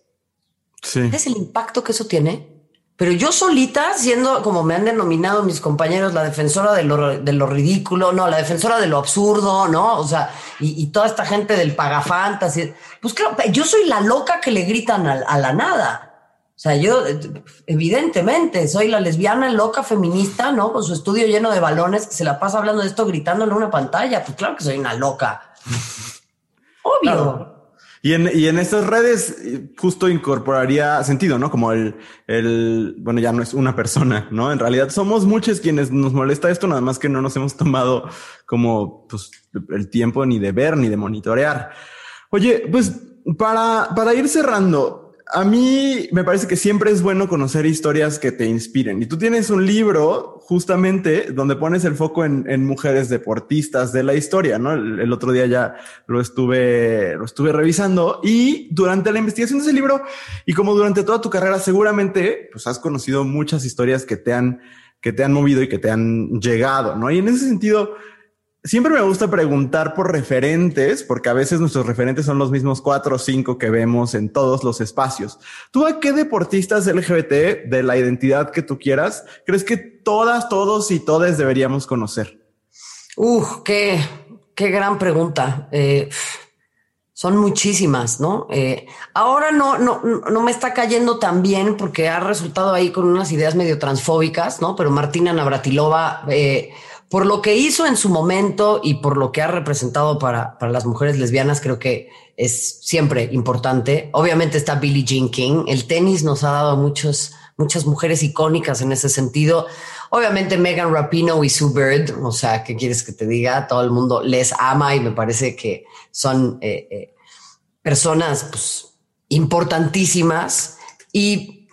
Sí. ¿Es el impacto que eso tiene? Pero yo solita, siendo como me han denominado mis compañeros, la defensora de lo, ridículo, no, la defensora de lo absurdo, ¿no? O sea, y, toda esta gente del pagafantas, pues claro, yo soy la loca que le gritan a, la nada. O sea, yo, evidentemente, soy la lesbiana loca feminista, ¿no? Con su estudio lleno de balones que se la pasa hablando de esto gritando en una pantalla. Pues claro que soy una loca. Obvio. Y en, y en estas redes justo incorporaría sentido, ¿no? Como el, el, bueno, ya no es una persona, ¿no? En realidad somos muchos quienes nos molesta esto, nada más que no nos hemos tomado como pues, el tiempo ni de ver ni de monitorear. Oye, pues para, para ir cerrando, a mí me parece que siempre es bueno conocer historias que te inspiren. Y tú tienes un libro justamente donde pones el foco en, mujeres deportistas de la historia, ¿no? El, otro día ya lo estuve, lo estuve revisando y durante la investigación de ese libro y como durante toda tu carrera seguramente pues has conocido muchas historias que te han, que te han movido y que te han llegado, ¿no? Y en ese sentido, Siempre me gusta preguntar por referentes, porque a veces nuestros referentes son los mismos cuatro o cinco que vemos en todos los espacios. ¿Tú a qué deportistas LGBT de la identidad que tú quieras crees que todas, todos y todas deberíamos conocer? Uf, qué, qué gran pregunta. Eh, son muchísimas, ¿no? Eh, ahora no, no, no me está cayendo tan bien porque ha resultado ahí con unas ideas medio transfóbicas, ¿no? Pero Martina Navratilova, eh, por lo que hizo en su momento y por lo que ha representado para, para las mujeres lesbianas, creo que es siempre importante. Obviamente está Billie Jean King. El tenis nos ha dado muchos, muchas mujeres icónicas en ese sentido. Obviamente Megan Rapino y Sue Bird, o sea, ¿qué quieres que te diga? Todo el mundo les ama y me parece que son eh, eh, personas pues, importantísimas. Y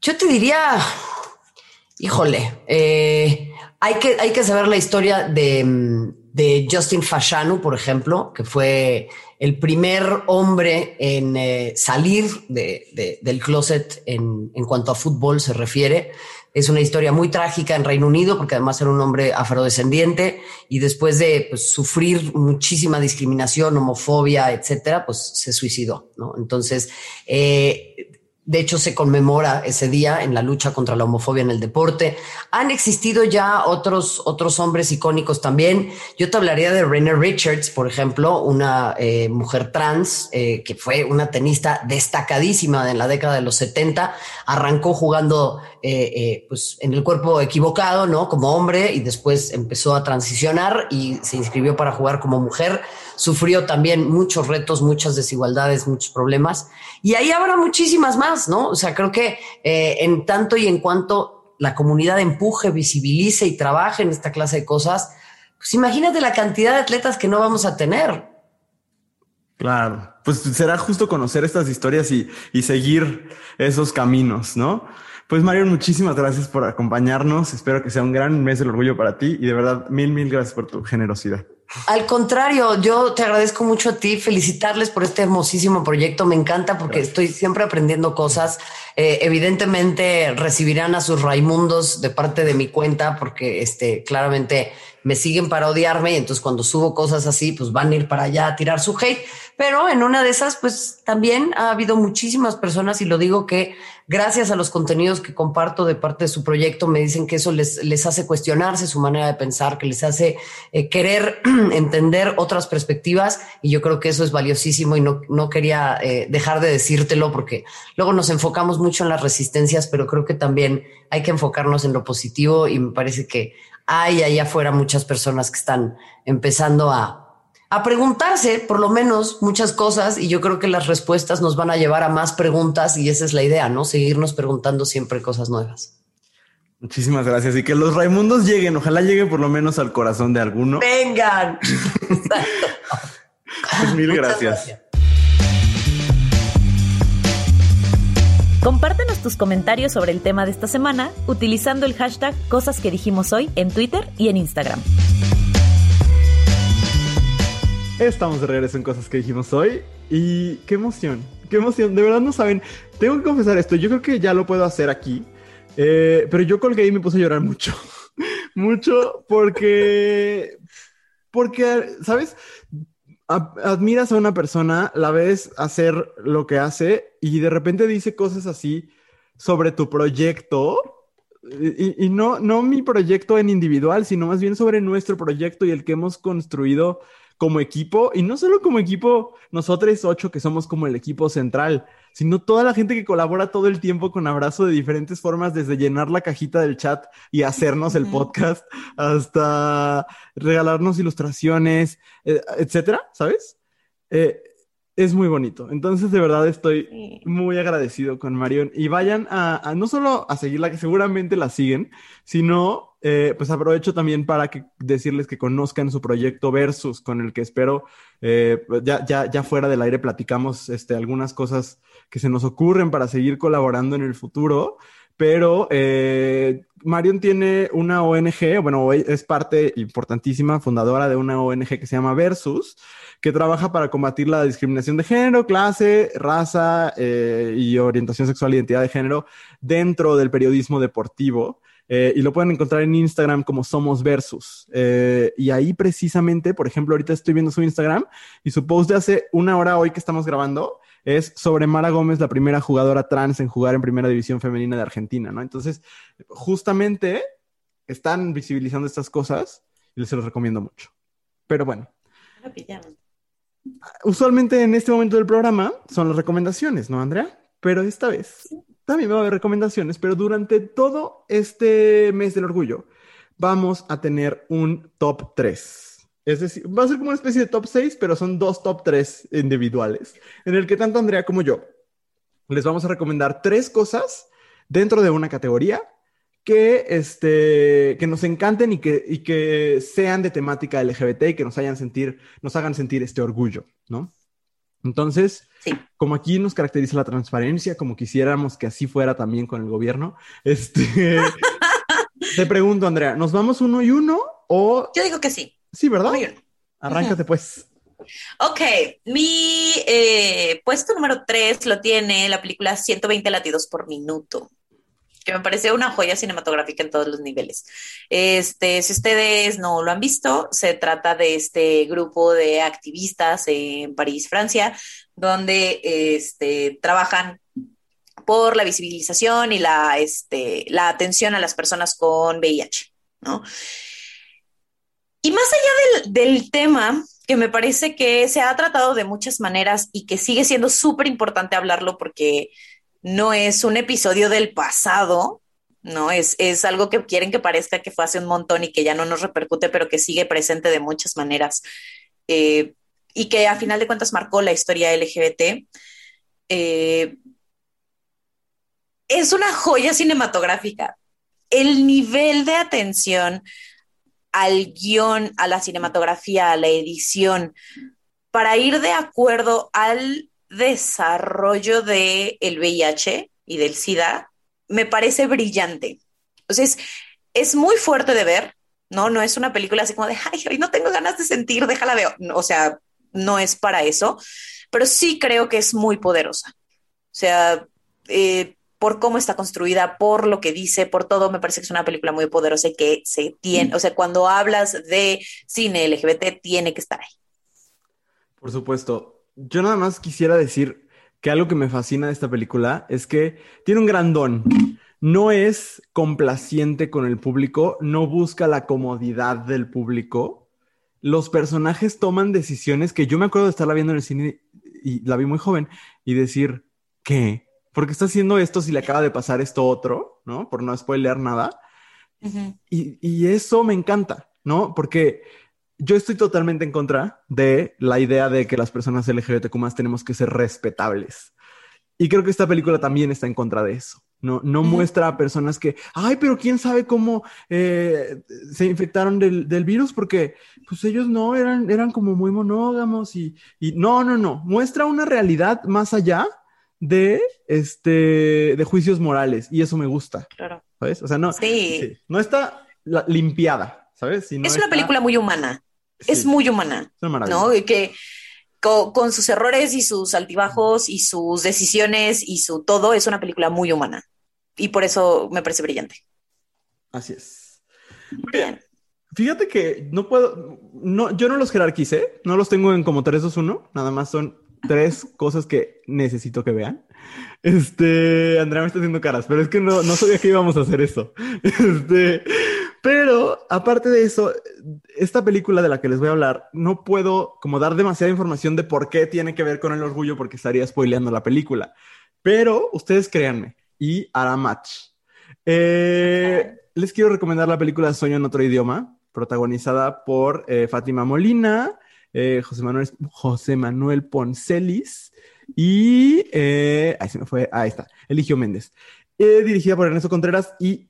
yo te diría, híjole, eh, hay que, hay que saber la historia de, Justin Fashanu, por ejemplo, que fue el primer hombre en eh, salir del closet en, cuanto a fútbol se refiere. Es una historia muy trágica en Reino Unido porque además era un hombre afrodescendiente y después de pues, sufrir muchísima discriminación, homofobia, etcétera, pues se suicidó. ¿no? Entonces, eh, de hecho, se conmemora ese día en la lucha contra la homofobia en el deporte. Han existido ya otros, otros hombres icónicos también. Yo te hablaría de Renee Richards, por ejemplo, una eh, mujer trans eh, que fue una tenista destacadísima en la década de los 70. Arrancó jugando eh, pues en el cuerpo equivocado, ¿no? Como hombre y después empezó a transicionar y se inscribió para jugar como mujer sufrió también muchos retos, muchas desigualdades, muchos problemas. Y ahí habrá muchísimas más, ¿no? O sea, creo que eh, en tanto y en cuanto la comunidad empuje, visibilice y trabaje en esta clase de cosas, pues imagínate la cantidad de atletas que no vamos a tener. Claro, pues será justo conocer estas historias y, y seguir esos caminos, ¿no? Pues Marion, muchísimas gracias por acompañarnos. Espero que sea un gran mes del orgullo para ti y de verdad mil, mil gracias por tu generosidad. Al contrario, yo te agradezco mucho a ti, felicitarles por este hermosísimo proyecto. Me encanta porque estoy siempre aprendiendo cosas. Eh, evidentemente recibirán a sus Raimundos de parte de mi cuenta porque este, claramente me siguen para odiarme y entonces cuando subo cosas así, pues van a ir para allá a tirar su hate. Pero en una de esas, pues también ha habido muchísimas personas y lo digo que gracias a los contenidos que comparto de parte de su proyecto, me dicen que eso les, les hace cuestionarse su manera de pensar, que les hace eh, querer entender otras perspectivas. Y yo creo que eso es valiosísimo y no, no quería eh, dejar de decírtelo porque luego nos enfocamos mucho en las resistencias, pero creo que también hay que enfocarnos en lo positivo. Y me parece que hay allá afuera muchas personas que están empezando a a preguntarse por lo menos muchas cosas y yo creo que las respuestas nos van a llevar a más preguntas y esa es la idea, ¿no? Seguirnos preguntando siempre cosas nuevas. Muchísimas gracias y que los Raimundos lleguen, ojalá llegue por lo menos al corazón de alguno. Vengan. Pues mil gracias. Compártenos tus comentarios sobre el tema de esta semana utilizando el hashtag Cosas que dijimos hoy en Twitter y en Instagram. Estamos de regreso en cosas que dijimos hoy y qué emoción, qué emoción. De verdad no saben, tengo que confesar esto, yo creo que ya lo puedo hacer aquí, eh, pero yo colgué y me puse a llorar mucho, mucho porque, porque, ¿sabes? admiras a una persona, la ves hacer lo que hace y de repente dice cosas así sobre tu proyecto. Y, y, no, no mi proyecto en individual, sino más bien sobre nuestro proyecto y el que hemos construido como equipo, y no solo como equipo, nosotros ocho que somos como el equipo central, sino toda la gente que colabora todo el tiempo con Abrazo de diferentes formas, desde llenar la cajita del chat y hacernos el podcast, hasta regalarnos ilustraciones, eh, etcétera, ¿sabes? Eh, es muy bonito. Entonces, de verdad, estoy muy agradecido con Marion. Y vayan a, no solo a seguirla, que seguramente la siguen, sino, eh, pues aprovecho también para que, decirles que conozcan su proyecto Versus, con el que espero, eh, ya, ya, ya fuera del aire platicamos este, algunas cosas que se nos ocurren para seguir colaborando en el futuro. Pero eh, Marion tiene una ONG, bueno, es parte importantísima, fundadora de una ONG que se llama Versus que trabaja para combatir la discriminación de género, clase, raza eh, y orientación sexual, identidad de género dentro del periodismo deportivo. Eh, y lo pueden encontrar en Instagram como Somos Versus. Eh, y ahí precisamente, por ejemplo, ahorita estoy viendo su Instagram y su post de hace una hora hoy que estamos grabando es sobre Mara Gómez, la primera jugadora trans en jugar en primera división femenina de Argentina, ¿no? Entonces, justamente están visibilizando estas cosas y les se los recomiendo mucho. Pero bueno. Usualmente en este momento del programa son las recomendaciones, ¿no, Andrea? Pero esta vez también va a haber recomendaciones, pero durante todo este mes del orgullo vamos a tener un top 3. Es decir, va a ser como una especie de top 6, pero son dos top 3 individuales, en el que tanto Andrea como yo les vamos a recomendar tres cosas dentro de una categoría que, este, que nos encanten y que, y que sean de temática LGBT y que nos, hayan sentir, nos hagan sentir este orgullo, ¿no? Entonces, como aquí nos caracteriza la transparencia, como quisiéramos que así fuera también con el gobierno, este, te pregunto, Andrea, ¿nos vamos uno y uno o...? Yo digo que sí. Sí, ¿verdad? Arráncate pues. Ok, mi eh, puesto número tres lo tiene la película 120 latidos por minuto que me parece una joya cinematográfica en todos los niveles. Este, si ustedes no lo han visto, se trata de este grupo de activistas en París, Francia, donde este, trabajan por la visibilización y la, este, la atención a las personas con VIH, ¿no? Y más allá del, del tema, que me parece que se ha tratado de muchas maneras y que sigue siendo súper importante hablarlo porque no es un episodio del pasado, ¿no? Es, es algo que quieren que parezca que fue hace un montón y que ya no nos repercute, pero que sigue presente de muchas maneras eh, y que a final de cuentas marcó la historia LGBT. Eh, es una joya cinematográfica. El nivel de atención al guion, a la cinematografía, a la edición, para ir de acuerdo al desarrollo del el VIH y del SIDA me parece brillante. Entonces, es muy fuerte de ver, ¿no? No es una película así como de, ay, no tengo ganas de sentir, déjala ver. o sea, no es para eso, pero sí creo que es muy poderosa. O sea, eh, por cómo está construida, por lo que dice, por todo, me parece que es una película muy poderosa y que se tiene, o sea, cuando hablas de cine LGBT, tiene que estar ahí. Por supuesto. Yo nada más quisiera decir que algo que me fascina de esta película es que tiene un gran don. No es complaciente con el público, no busca la comodidad del público. Los personajes toman decisiones que yo me acuerdo de estarla viendo en el cine y la vi muy joven y decir, ¿qué? ¿Por qué está haciendo esto si le acaba de pasar esto otro? ¿No? Por no spoilear nada. y, y eso me encanta, ¿no? Porque yo estoy totalmente en contra de la idea de que las personas LGBTQ más tenemos que ser respetables. Y creo que esta película también está en contra de eso. No, no muestra a personas que, ay, pero quién sabe cómo eh, se infectaron del, virus, porque pues ellos no eran, eran como muy monógamos y, y, no, no, no. Muestra una realidad más allá de este de juicios morales. Y eso me gusta. Claro. ¿Sabes? O sea, no, sí. no está limpiada, ¿sabes? es una película muy humana es muy humana, ¿no? Y que con, sus errores y sus altibajos y sus decisiones y su todo, es una película muy humana. Y por eso me parece brillante. Así es. Bien. Fíjate que no puedo, no, yo no los jerarquicé, no los tengo en como 3, 2, 1, nada más son tres cosas que necesito que vean. Este, Andrea me está haciendo caras, pero es que no, no sabía que íbamos a hacer eso. Este, pero aparte de eso, esta película de la que les voy a hablar, no puedo como dar demasiada información de por qué tiene que ver con el orgullo porque estaría spoileando la película. Pero ustedes créanme y hará match. Eh, les quiero recomendar la película Sueño en otro idioma, protagonizada por eh, Fátima Molina, eh, José, Manuel, José Manuel Poncelis y... ahí se me fue, ahí está, Eligio Méndez. dirigida por Ernesto Contreras y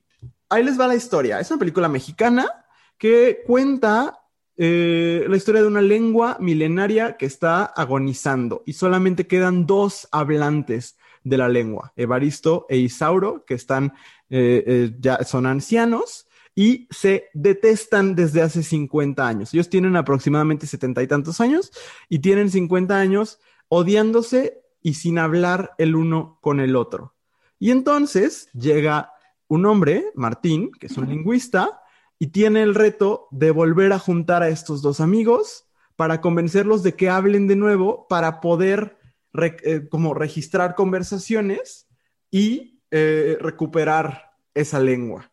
ahí les va la historia. Es una película mexicana que cuenta eh, la historia de una lengua milenaria que está agonizando y solamente quedan dos hablantes de la lengua, Evaristo e Isauro, que están, eh, eh, ya son ancianos y se detestan desde hace 50 años. Ellos tienen aproximadamente setenta y tantos años y tienen 50 años odiándose y sin hablar el uno con el otro. Y entonces llega un hombre, Martín, que es un lingüista, y tiene el reto de volver a juntar a estos dos amigos para convencerlos de que hablen de nuevo para poder eh, como registrar conversaciones y eh, recuperar esa lengua.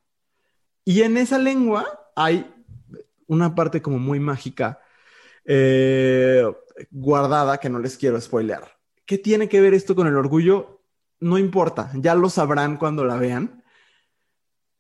Y en esa lengua hay una parte como muy mágica eh, guardada que no les quiero spoilear. ¿Qué tiene que ver esto con el orgullo? No importa, ya lo sabrán cuando la vean.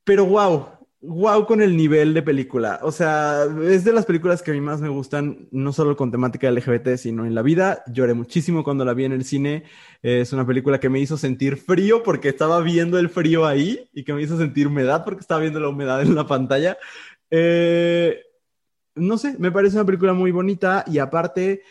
Pero wow, wow con el nivel de película. O sea, es de las películas que a mí más me gustan, no solo con temática LGBT, sino en la vida. Lloré muchísimo cuando la vi en el cine. Es una película que me hizo sentir frío porque estaba viendo el frío ahí y que me hizo sentir humedad porque estaba viendo la humedad en la pantalla. Eh, no sé, me parece una película muy bonita y aparte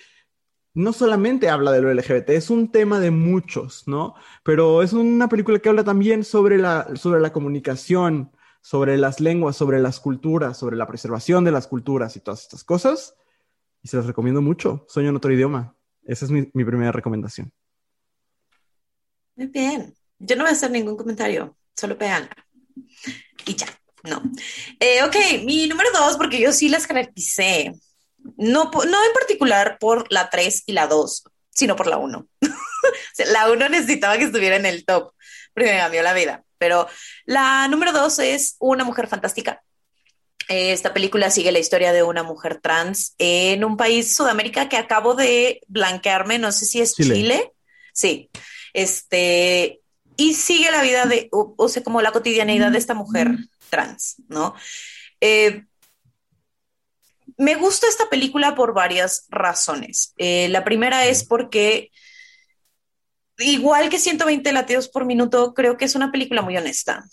no solamente habla de lo LGBT, es un tema de muchos, ¿no? Pero es una película que habla también sobre la, sobre la comunicación, sobre las lenguas, sobre las culturas, sobre la preservación de las culturas y todas estas cosas. Y se las recomiendo mucho. Sueño en otro idioma. Esa es mi, primera recomendación. Muy bien. Yo no voy a hacer ningún comentario, solo vean. Y ya, no. Eh, ok, mi número dos, porque yo sí las caractericé. No, no en particular por la 3 y la 2, sino por la 1. la 1 necesitaba que estuviera en el top, porque me cambió la vida. Pero la número 2 es Una mujer fantástica. Esta película sigue la historia de una mujer trans en un país Sudamérica que acabo de blanquearme, no sé si es Chile. Sí. Este, y sigue la vida de, o, sea, como la cotidianeidad de esta mujer trans, ¿no? Eh, me gusta esta película por varias razones. Eh, la primera es porque, igual que 120 latidos por minuto, creo que es una película muy honesta,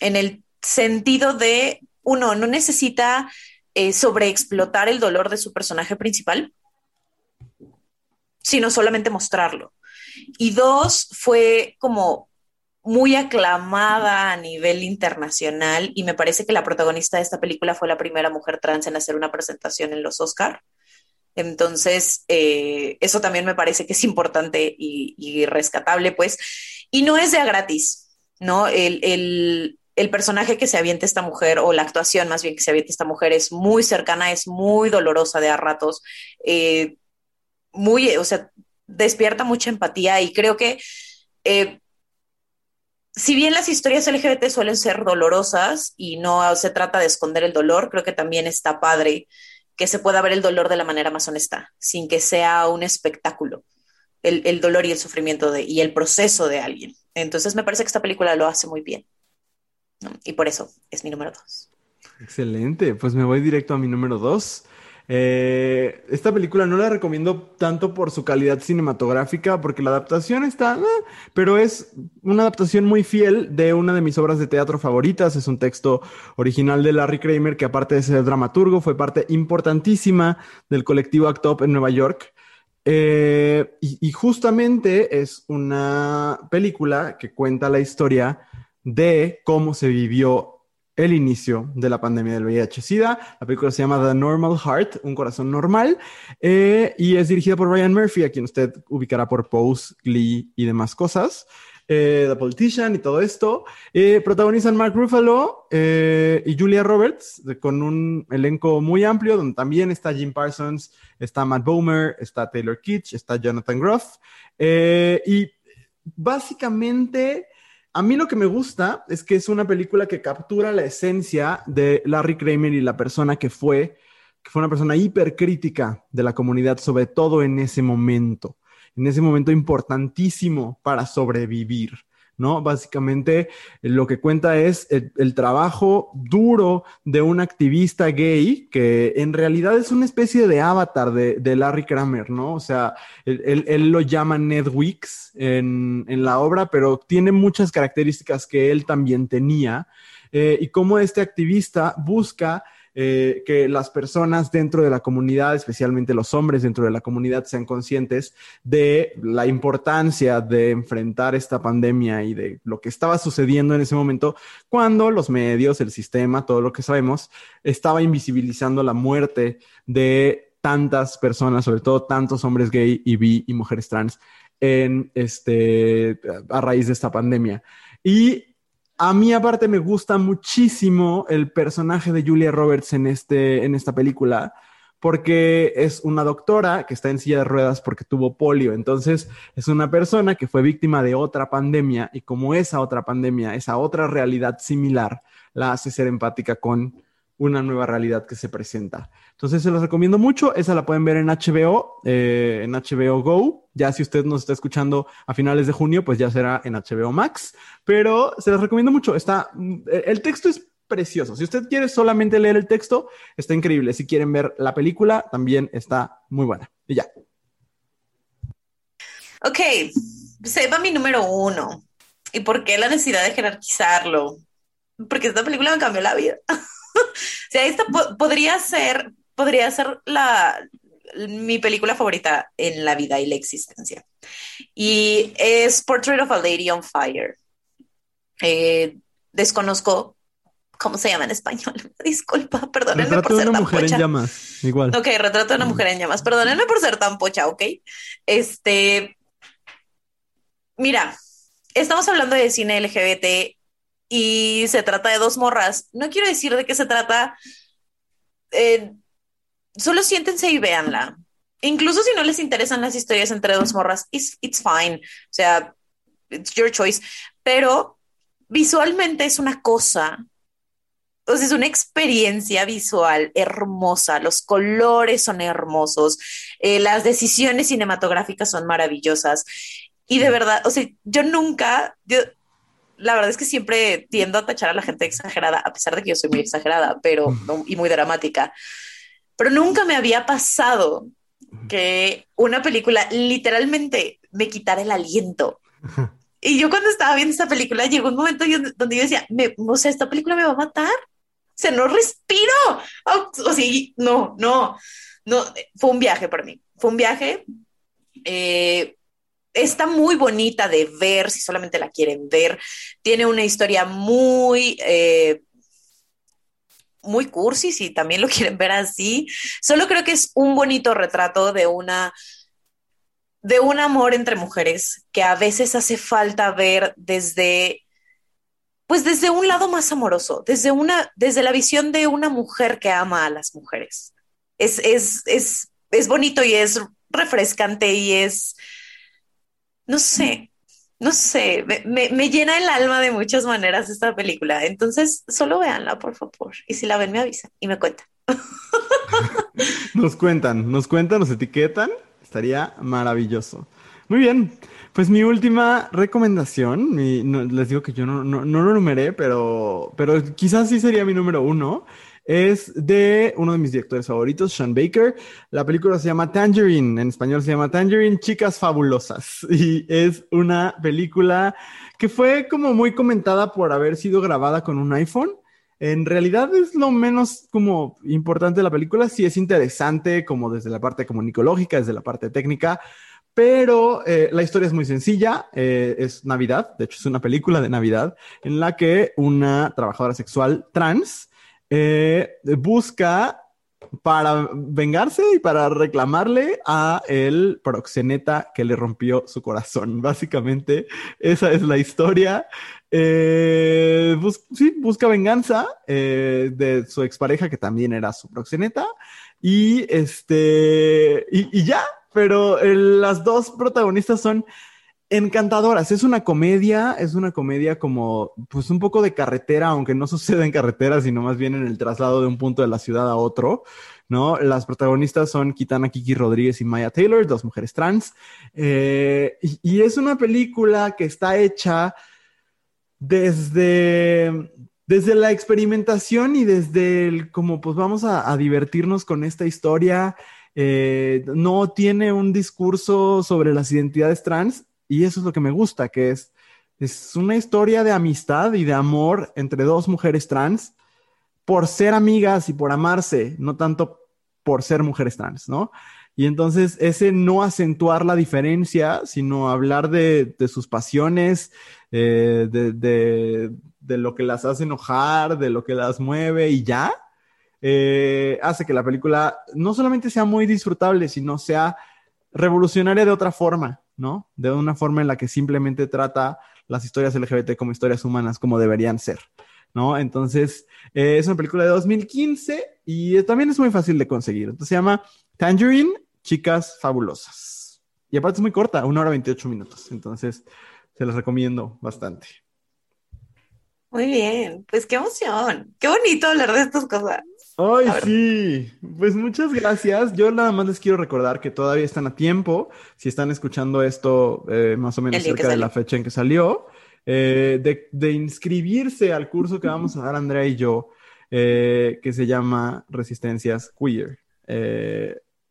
en el sentido de, uno, no necesita eh, sobreexplotar el dolor de su personaje principal, sino solamente mostrarlo. Y dos, fue como muy aclamada a nivel internacional y me parece que la protagonista de esta película fue la primera mujer trans en hacer una presentación en los Oscar. Entonces, eh, eso también me parece que es importante y, rescatable, pues. Y no es de a gratis. ¿no? El, personaje que se avienta esta mujer, o la actuación más bien que se avienta esta mujer, es muy cercana, es muy dolorosa de a ratos, eh, muy, o sea, despierta mucha empatía y creo que eh, si bien las historias LGBT suelen ser dolorosas y no se trata de esconder el dolor, creo que también está padre que se pueda ver el dolor de la manera más honesta, sin que sea un espectáculo, el, dolor y el sufrimiento de, y el proceso de alguien. Entonces me parece que esta película lo hace muy bien. Y por eso es mi número dos. Excelente, pues me voy directo a mi número dos. Eh, esta película no la recomiendo tanto por su calidad cinematográfica, porque la adaptación está, eh, pero es una adaptación muy fiel de una de mis obras de teatro favoritas. Es un texto original de Larry Kramer, que aparte de ser dramaturgo, fue parte importantísima del colectivo Act Up en Nueva York. Eh, y justamente es una película que cuenta la historia de cómo se vivió el inicio de la pandemia del VIH-Sida. La película se llama The Normal Heart, un corazón normal, eh, y es dirigida por Ryan Murphy, a quien usted ubicará por Pose, Glee y demás cosas. Eh, The Politician y todo esto. Eh, protagonizan Mark Ruffalo y Julia Roberts, con un elenco muy amplio, donde también está Jim Parsons, está Matt Bomer, está Taylor Kitsch, está Jonathan Groff. y básicamente a mí lo que me gusta es que es una película que captura la esencia de Larry Kramer y la persona que fue, que fue una persona hipercrítica de la comunidad, sobre todo en ese momento, en ese momento importantísimo para sobrevivir. ¿No? Básicamente lo que cuenta es el, trabajo duro de un activista gay que en realidad es una especie de avatar de, Larry Kramer, ¿no? O sea, él, lo llama Ned Weeks en, la obra, pero tiene muchas características que él también tenía. Eh, y cómo este activista busca eh, que las personas dentro de la comunidad, especialmente los hombres dentro de la comunidad, sean conscientes de la importancia de enfrentar esta pandemia y de lo que estaba sucediendo en ese momento cuando los medios, el sistema, todo lo que sabemos, estaba invisibilizando la muerte de tantas personas, sobre todo tantos hombres gay y bi y mujeres trans en este a raíz de esta pandemia. Y a mí aparte me gusta muchísimo el personaje de Julia Roberts en, este, en esta película, porque es una doctora que está en silla de ruedas porque tuvo polio. Entonces es una persona que fue víctima de otra pandemia y como esa otra pandemia, esa otra realidad similar, la hace ser empática con una nueva realidad que se presenta. Entonces se los recomiendo mucho. Esa la pueden ver en HBO, eh, en HBO Go. Ya si usted nos está escuchando a finales de junio, pues ya será en HBO Max. Pero se los recomiendo mucho. Está, mm, el texto es precioso. Si usted quiere solamente leer el texto, está increíble. Si quieren ver la película, también está muy buena. Y ya. Ok, se va mi número uno. ¿Y por qué la necesidad de jerarquizarlo? Porque esta película me cambió la vida. o sea, esta podría ser, podría ser la, mi película favorita en la vida y la existencia. Y es Portrait of a Lady on Fire. Eh, desconozco cómo se llama en español. Disculpa, perdónenme por ser una mujer en llamas, igual. Ok, retrato de una mujer en llamas. Perdónenme por ser tan pocha, ¿ok? Este, mira, estamos hablando de cine LGBT y se trata de dos morras. No quiero decir de qué se trata. Eh, solo siéntense y véanla. Incluso si no les interesan las historias entre dos morras, it's, it's fine. O sea, it's your choice. Pero visualmente es una cosa o sea, es una experiencia visual hermosa, los colores son hermosos, eh, las decisiones cinematográficas son maravillosas. Y de verdad, o sea, yo nunca, yo, la verdad es que siempre tiendo a tachar a la gente exagerada, a pesar de que yo soy muy exagerada, pero y muy dramática. Pero nunca me había pasado que una película literalmente me quitara el aliento. Y yo cuando estaba viendo esta película llegó un momento donde yo decía, me, o sea, esta película me va a matar. O sea, no respiro. O, sea, no, no, no. Fue un viaje para mí. Fue un viaje. Eh, está muy bonita de ver, si solamente la quieren ver. Tiene una historia muy, eh, muy cursi, si también lo quieren ver así. Solo creo que es un bonito retrato de una de un amor entre mujeres que a veces hace falta ver desde pues desde un lado más amoroso, desde una, desde la visión de una mujer que ama a las mujeres. Es, es, es, es bonito y es refrescante y es, no sé, no sé, me, me, llena el alma de muchas maneras esta película. Entonces, solo véanla, por favor. Y si la ven, me avisan y me cuentan. nos cuentan, nos cuentan, nos etiquetan. Estaría maravilloso. Muy bien. Pues mi última recomendación, les digo que yo no, no, no, lo numeré, pero, pero quizás sí sería mi número uno, es de uno de mis directores favoritos, Sean Baker. La película se llama Tangerine, en español se llama Tangerine, Chicas Fabulosas. Y es una película que fue como muy comentada por haber sido grabada con un iPhone. En realidad es lo menos como importante de la película, sí es interesante como desde la parte comunicológica, desde la parte técnica, pero eh, la historia es muy sencilla, eh, es Navidad, de hecho es una película de Navidad en la que una trabajadora sexual trans eh, busca para vengarse y para reclamarle a el proxeneta que le rompió su corazón. Básicamente, esa es la historia. sí, busca venganza de su expareja, que también era su proxeneta. Y este, y ya, pero las dos protagonistas son encantadoras. Es una comedia, es una comedia como, pues un poco de carretera, aunque no sucede en carretera, sino más bien en el traslado de un punto de la ciudad a otro, ¿no? Las protagonistas son Kitana Kiki Rodríguez y Maya Taylor, dos mujeres trans. Eh, y, es una película que está hecha desde, desde la experimentación y desde el, como, pues vamos a divertirnos con esta historia eh, no tiene un discurso sobre las identidades trans y eso es lo que me gusta, que es, es una historia de amistad y de amor entre dos mujeres trans por ser amigas y por amarse, no tanto por ser mujeres trans, ¿no? Y entonces ese no acentuar la diferencia, sino hablar de, sus pasiones, eh, de, de, lo que las hace enojar, de lo que las mueve y ya, eh, hace que la película no solamente sea muy disfrutable, sino sea revolucionaria de otra forma, ¿no? De una forma en la que simplemente trata las historias LGBT como historias humanas, como deberían ser, ¿no? Entonces, eh, es una película de 2015 y también es muy fácil de conseguir. Entonces se llama Tangerine, Chicas Fabulosas. Y aparte es muy corta, una hora 28 minutos. Entonces, se las recomiendo bastante. Muy bien, pues qué emoción, qué bonito hablar de estas cosas. Ay, sí. Pues muchas gracias. Yo nada más les quiero recordar que todavía están a tiempo, si están escuchando esto eh, más o menos cerca de la fecha en que salió, eh, de, inscribirse al curso que vamos a dar Andrea y yo, eh, que se llama Resistencias Queer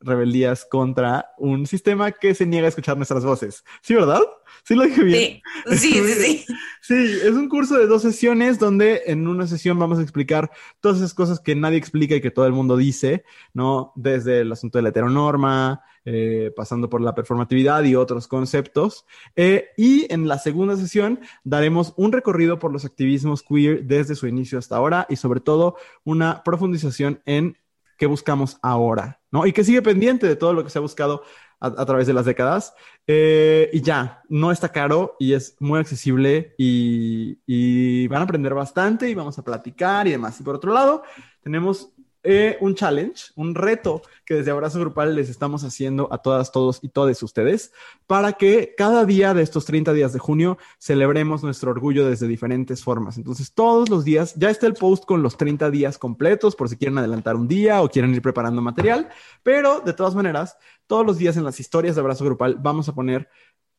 rebeldías contra un sistema que se niega a escuchar nuestras voces. ¿Sí, verdad? ¿Sí lo dije bien? Sí, sí, sí, sí. es un curso de dos sesiones donde en una sesión vamos a explicar todas esas cosas que nadie explica y que todo el mundo dice, ¿no? Desde el asunto de la heteronorma, eh, pasando por la performatividad y otros conceptos. Eh, y en la segunda sesión daremos un recorrido por los activismos queer desde su inicio hasta ahora y sobre todo una profundización en qué buscamos ahora, ¿no? Y que sigue pendiente de todo lo que se ha buscado a, través de las décadas. Eh, y ya, no está caro y es muy accesible y, y, van a aprender bastante y vamos a platicar y demás. Y por otro lado, tenemos eh, un challenge, un reto que desde Abrazo Grupal les estamos haciendo a todas, todos y todas ustedes para que cada día de estos 30 días de junio celebremos nuestro orgullo desde diferentes formas. Entonces, todos los días, ya está el post con los 30 días completos por si quieren adelantar un día o quieren ir preparando material, pero de todas maneras, todos los días en las historias de Abrazo Grupal vamos a poner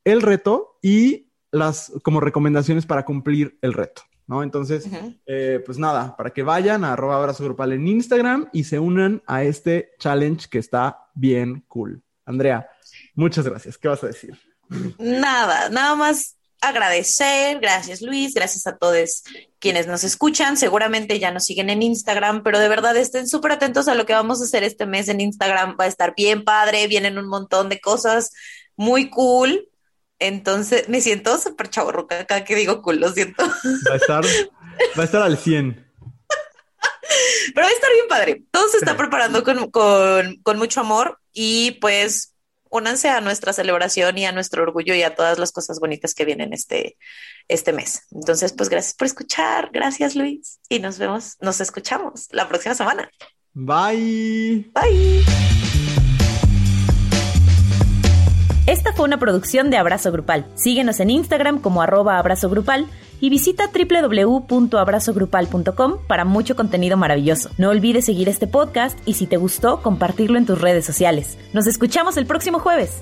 el reto y las como recomendaciones para cumplir el reto. ¿No? Entonces, eh, pues nada, para que vayan a arroba abrazo grupal en Instagram y se unan a este challenge que está bien cool. Andrea, muchas gracias. ¿Qué vas a decir? Nada, nada más agradecer. Gracias Luis, gracias a todos quienes nos escuchan. Seguramente ya nos siguen en Instagram, pero de verdad estén súper atentos a lo que vamos a hacer este mes en Instagram. Va a estar bien padre, vienen un montón de cosas muy cool. Entonces me siento súper chaborruca acá que digo cool, lo siento. Va a estar, va a estar al 100. Pero va a estar bien padre. Todo se está preparando con, con, con mucho amor y pues únanse a nuestra celebración y a nuestro orgullo y a todas las cosas bonitas que vienen este, este mes. Entonces, pues gracias por escuchar, gracias Luis y nos vemos, nos escuchamos la próxima semana. Bye. Bye. Esta fue una producción de Abrazo Grupal. Síguenos en Instagram como arroba abrazo grupal y visita www.abrazogrupal.com para mucho contenido maravilloso. No olvides seguir este podcast y si te gustó, compartirlo en tus redes sociales. Nos escuchamos el próximo jueves.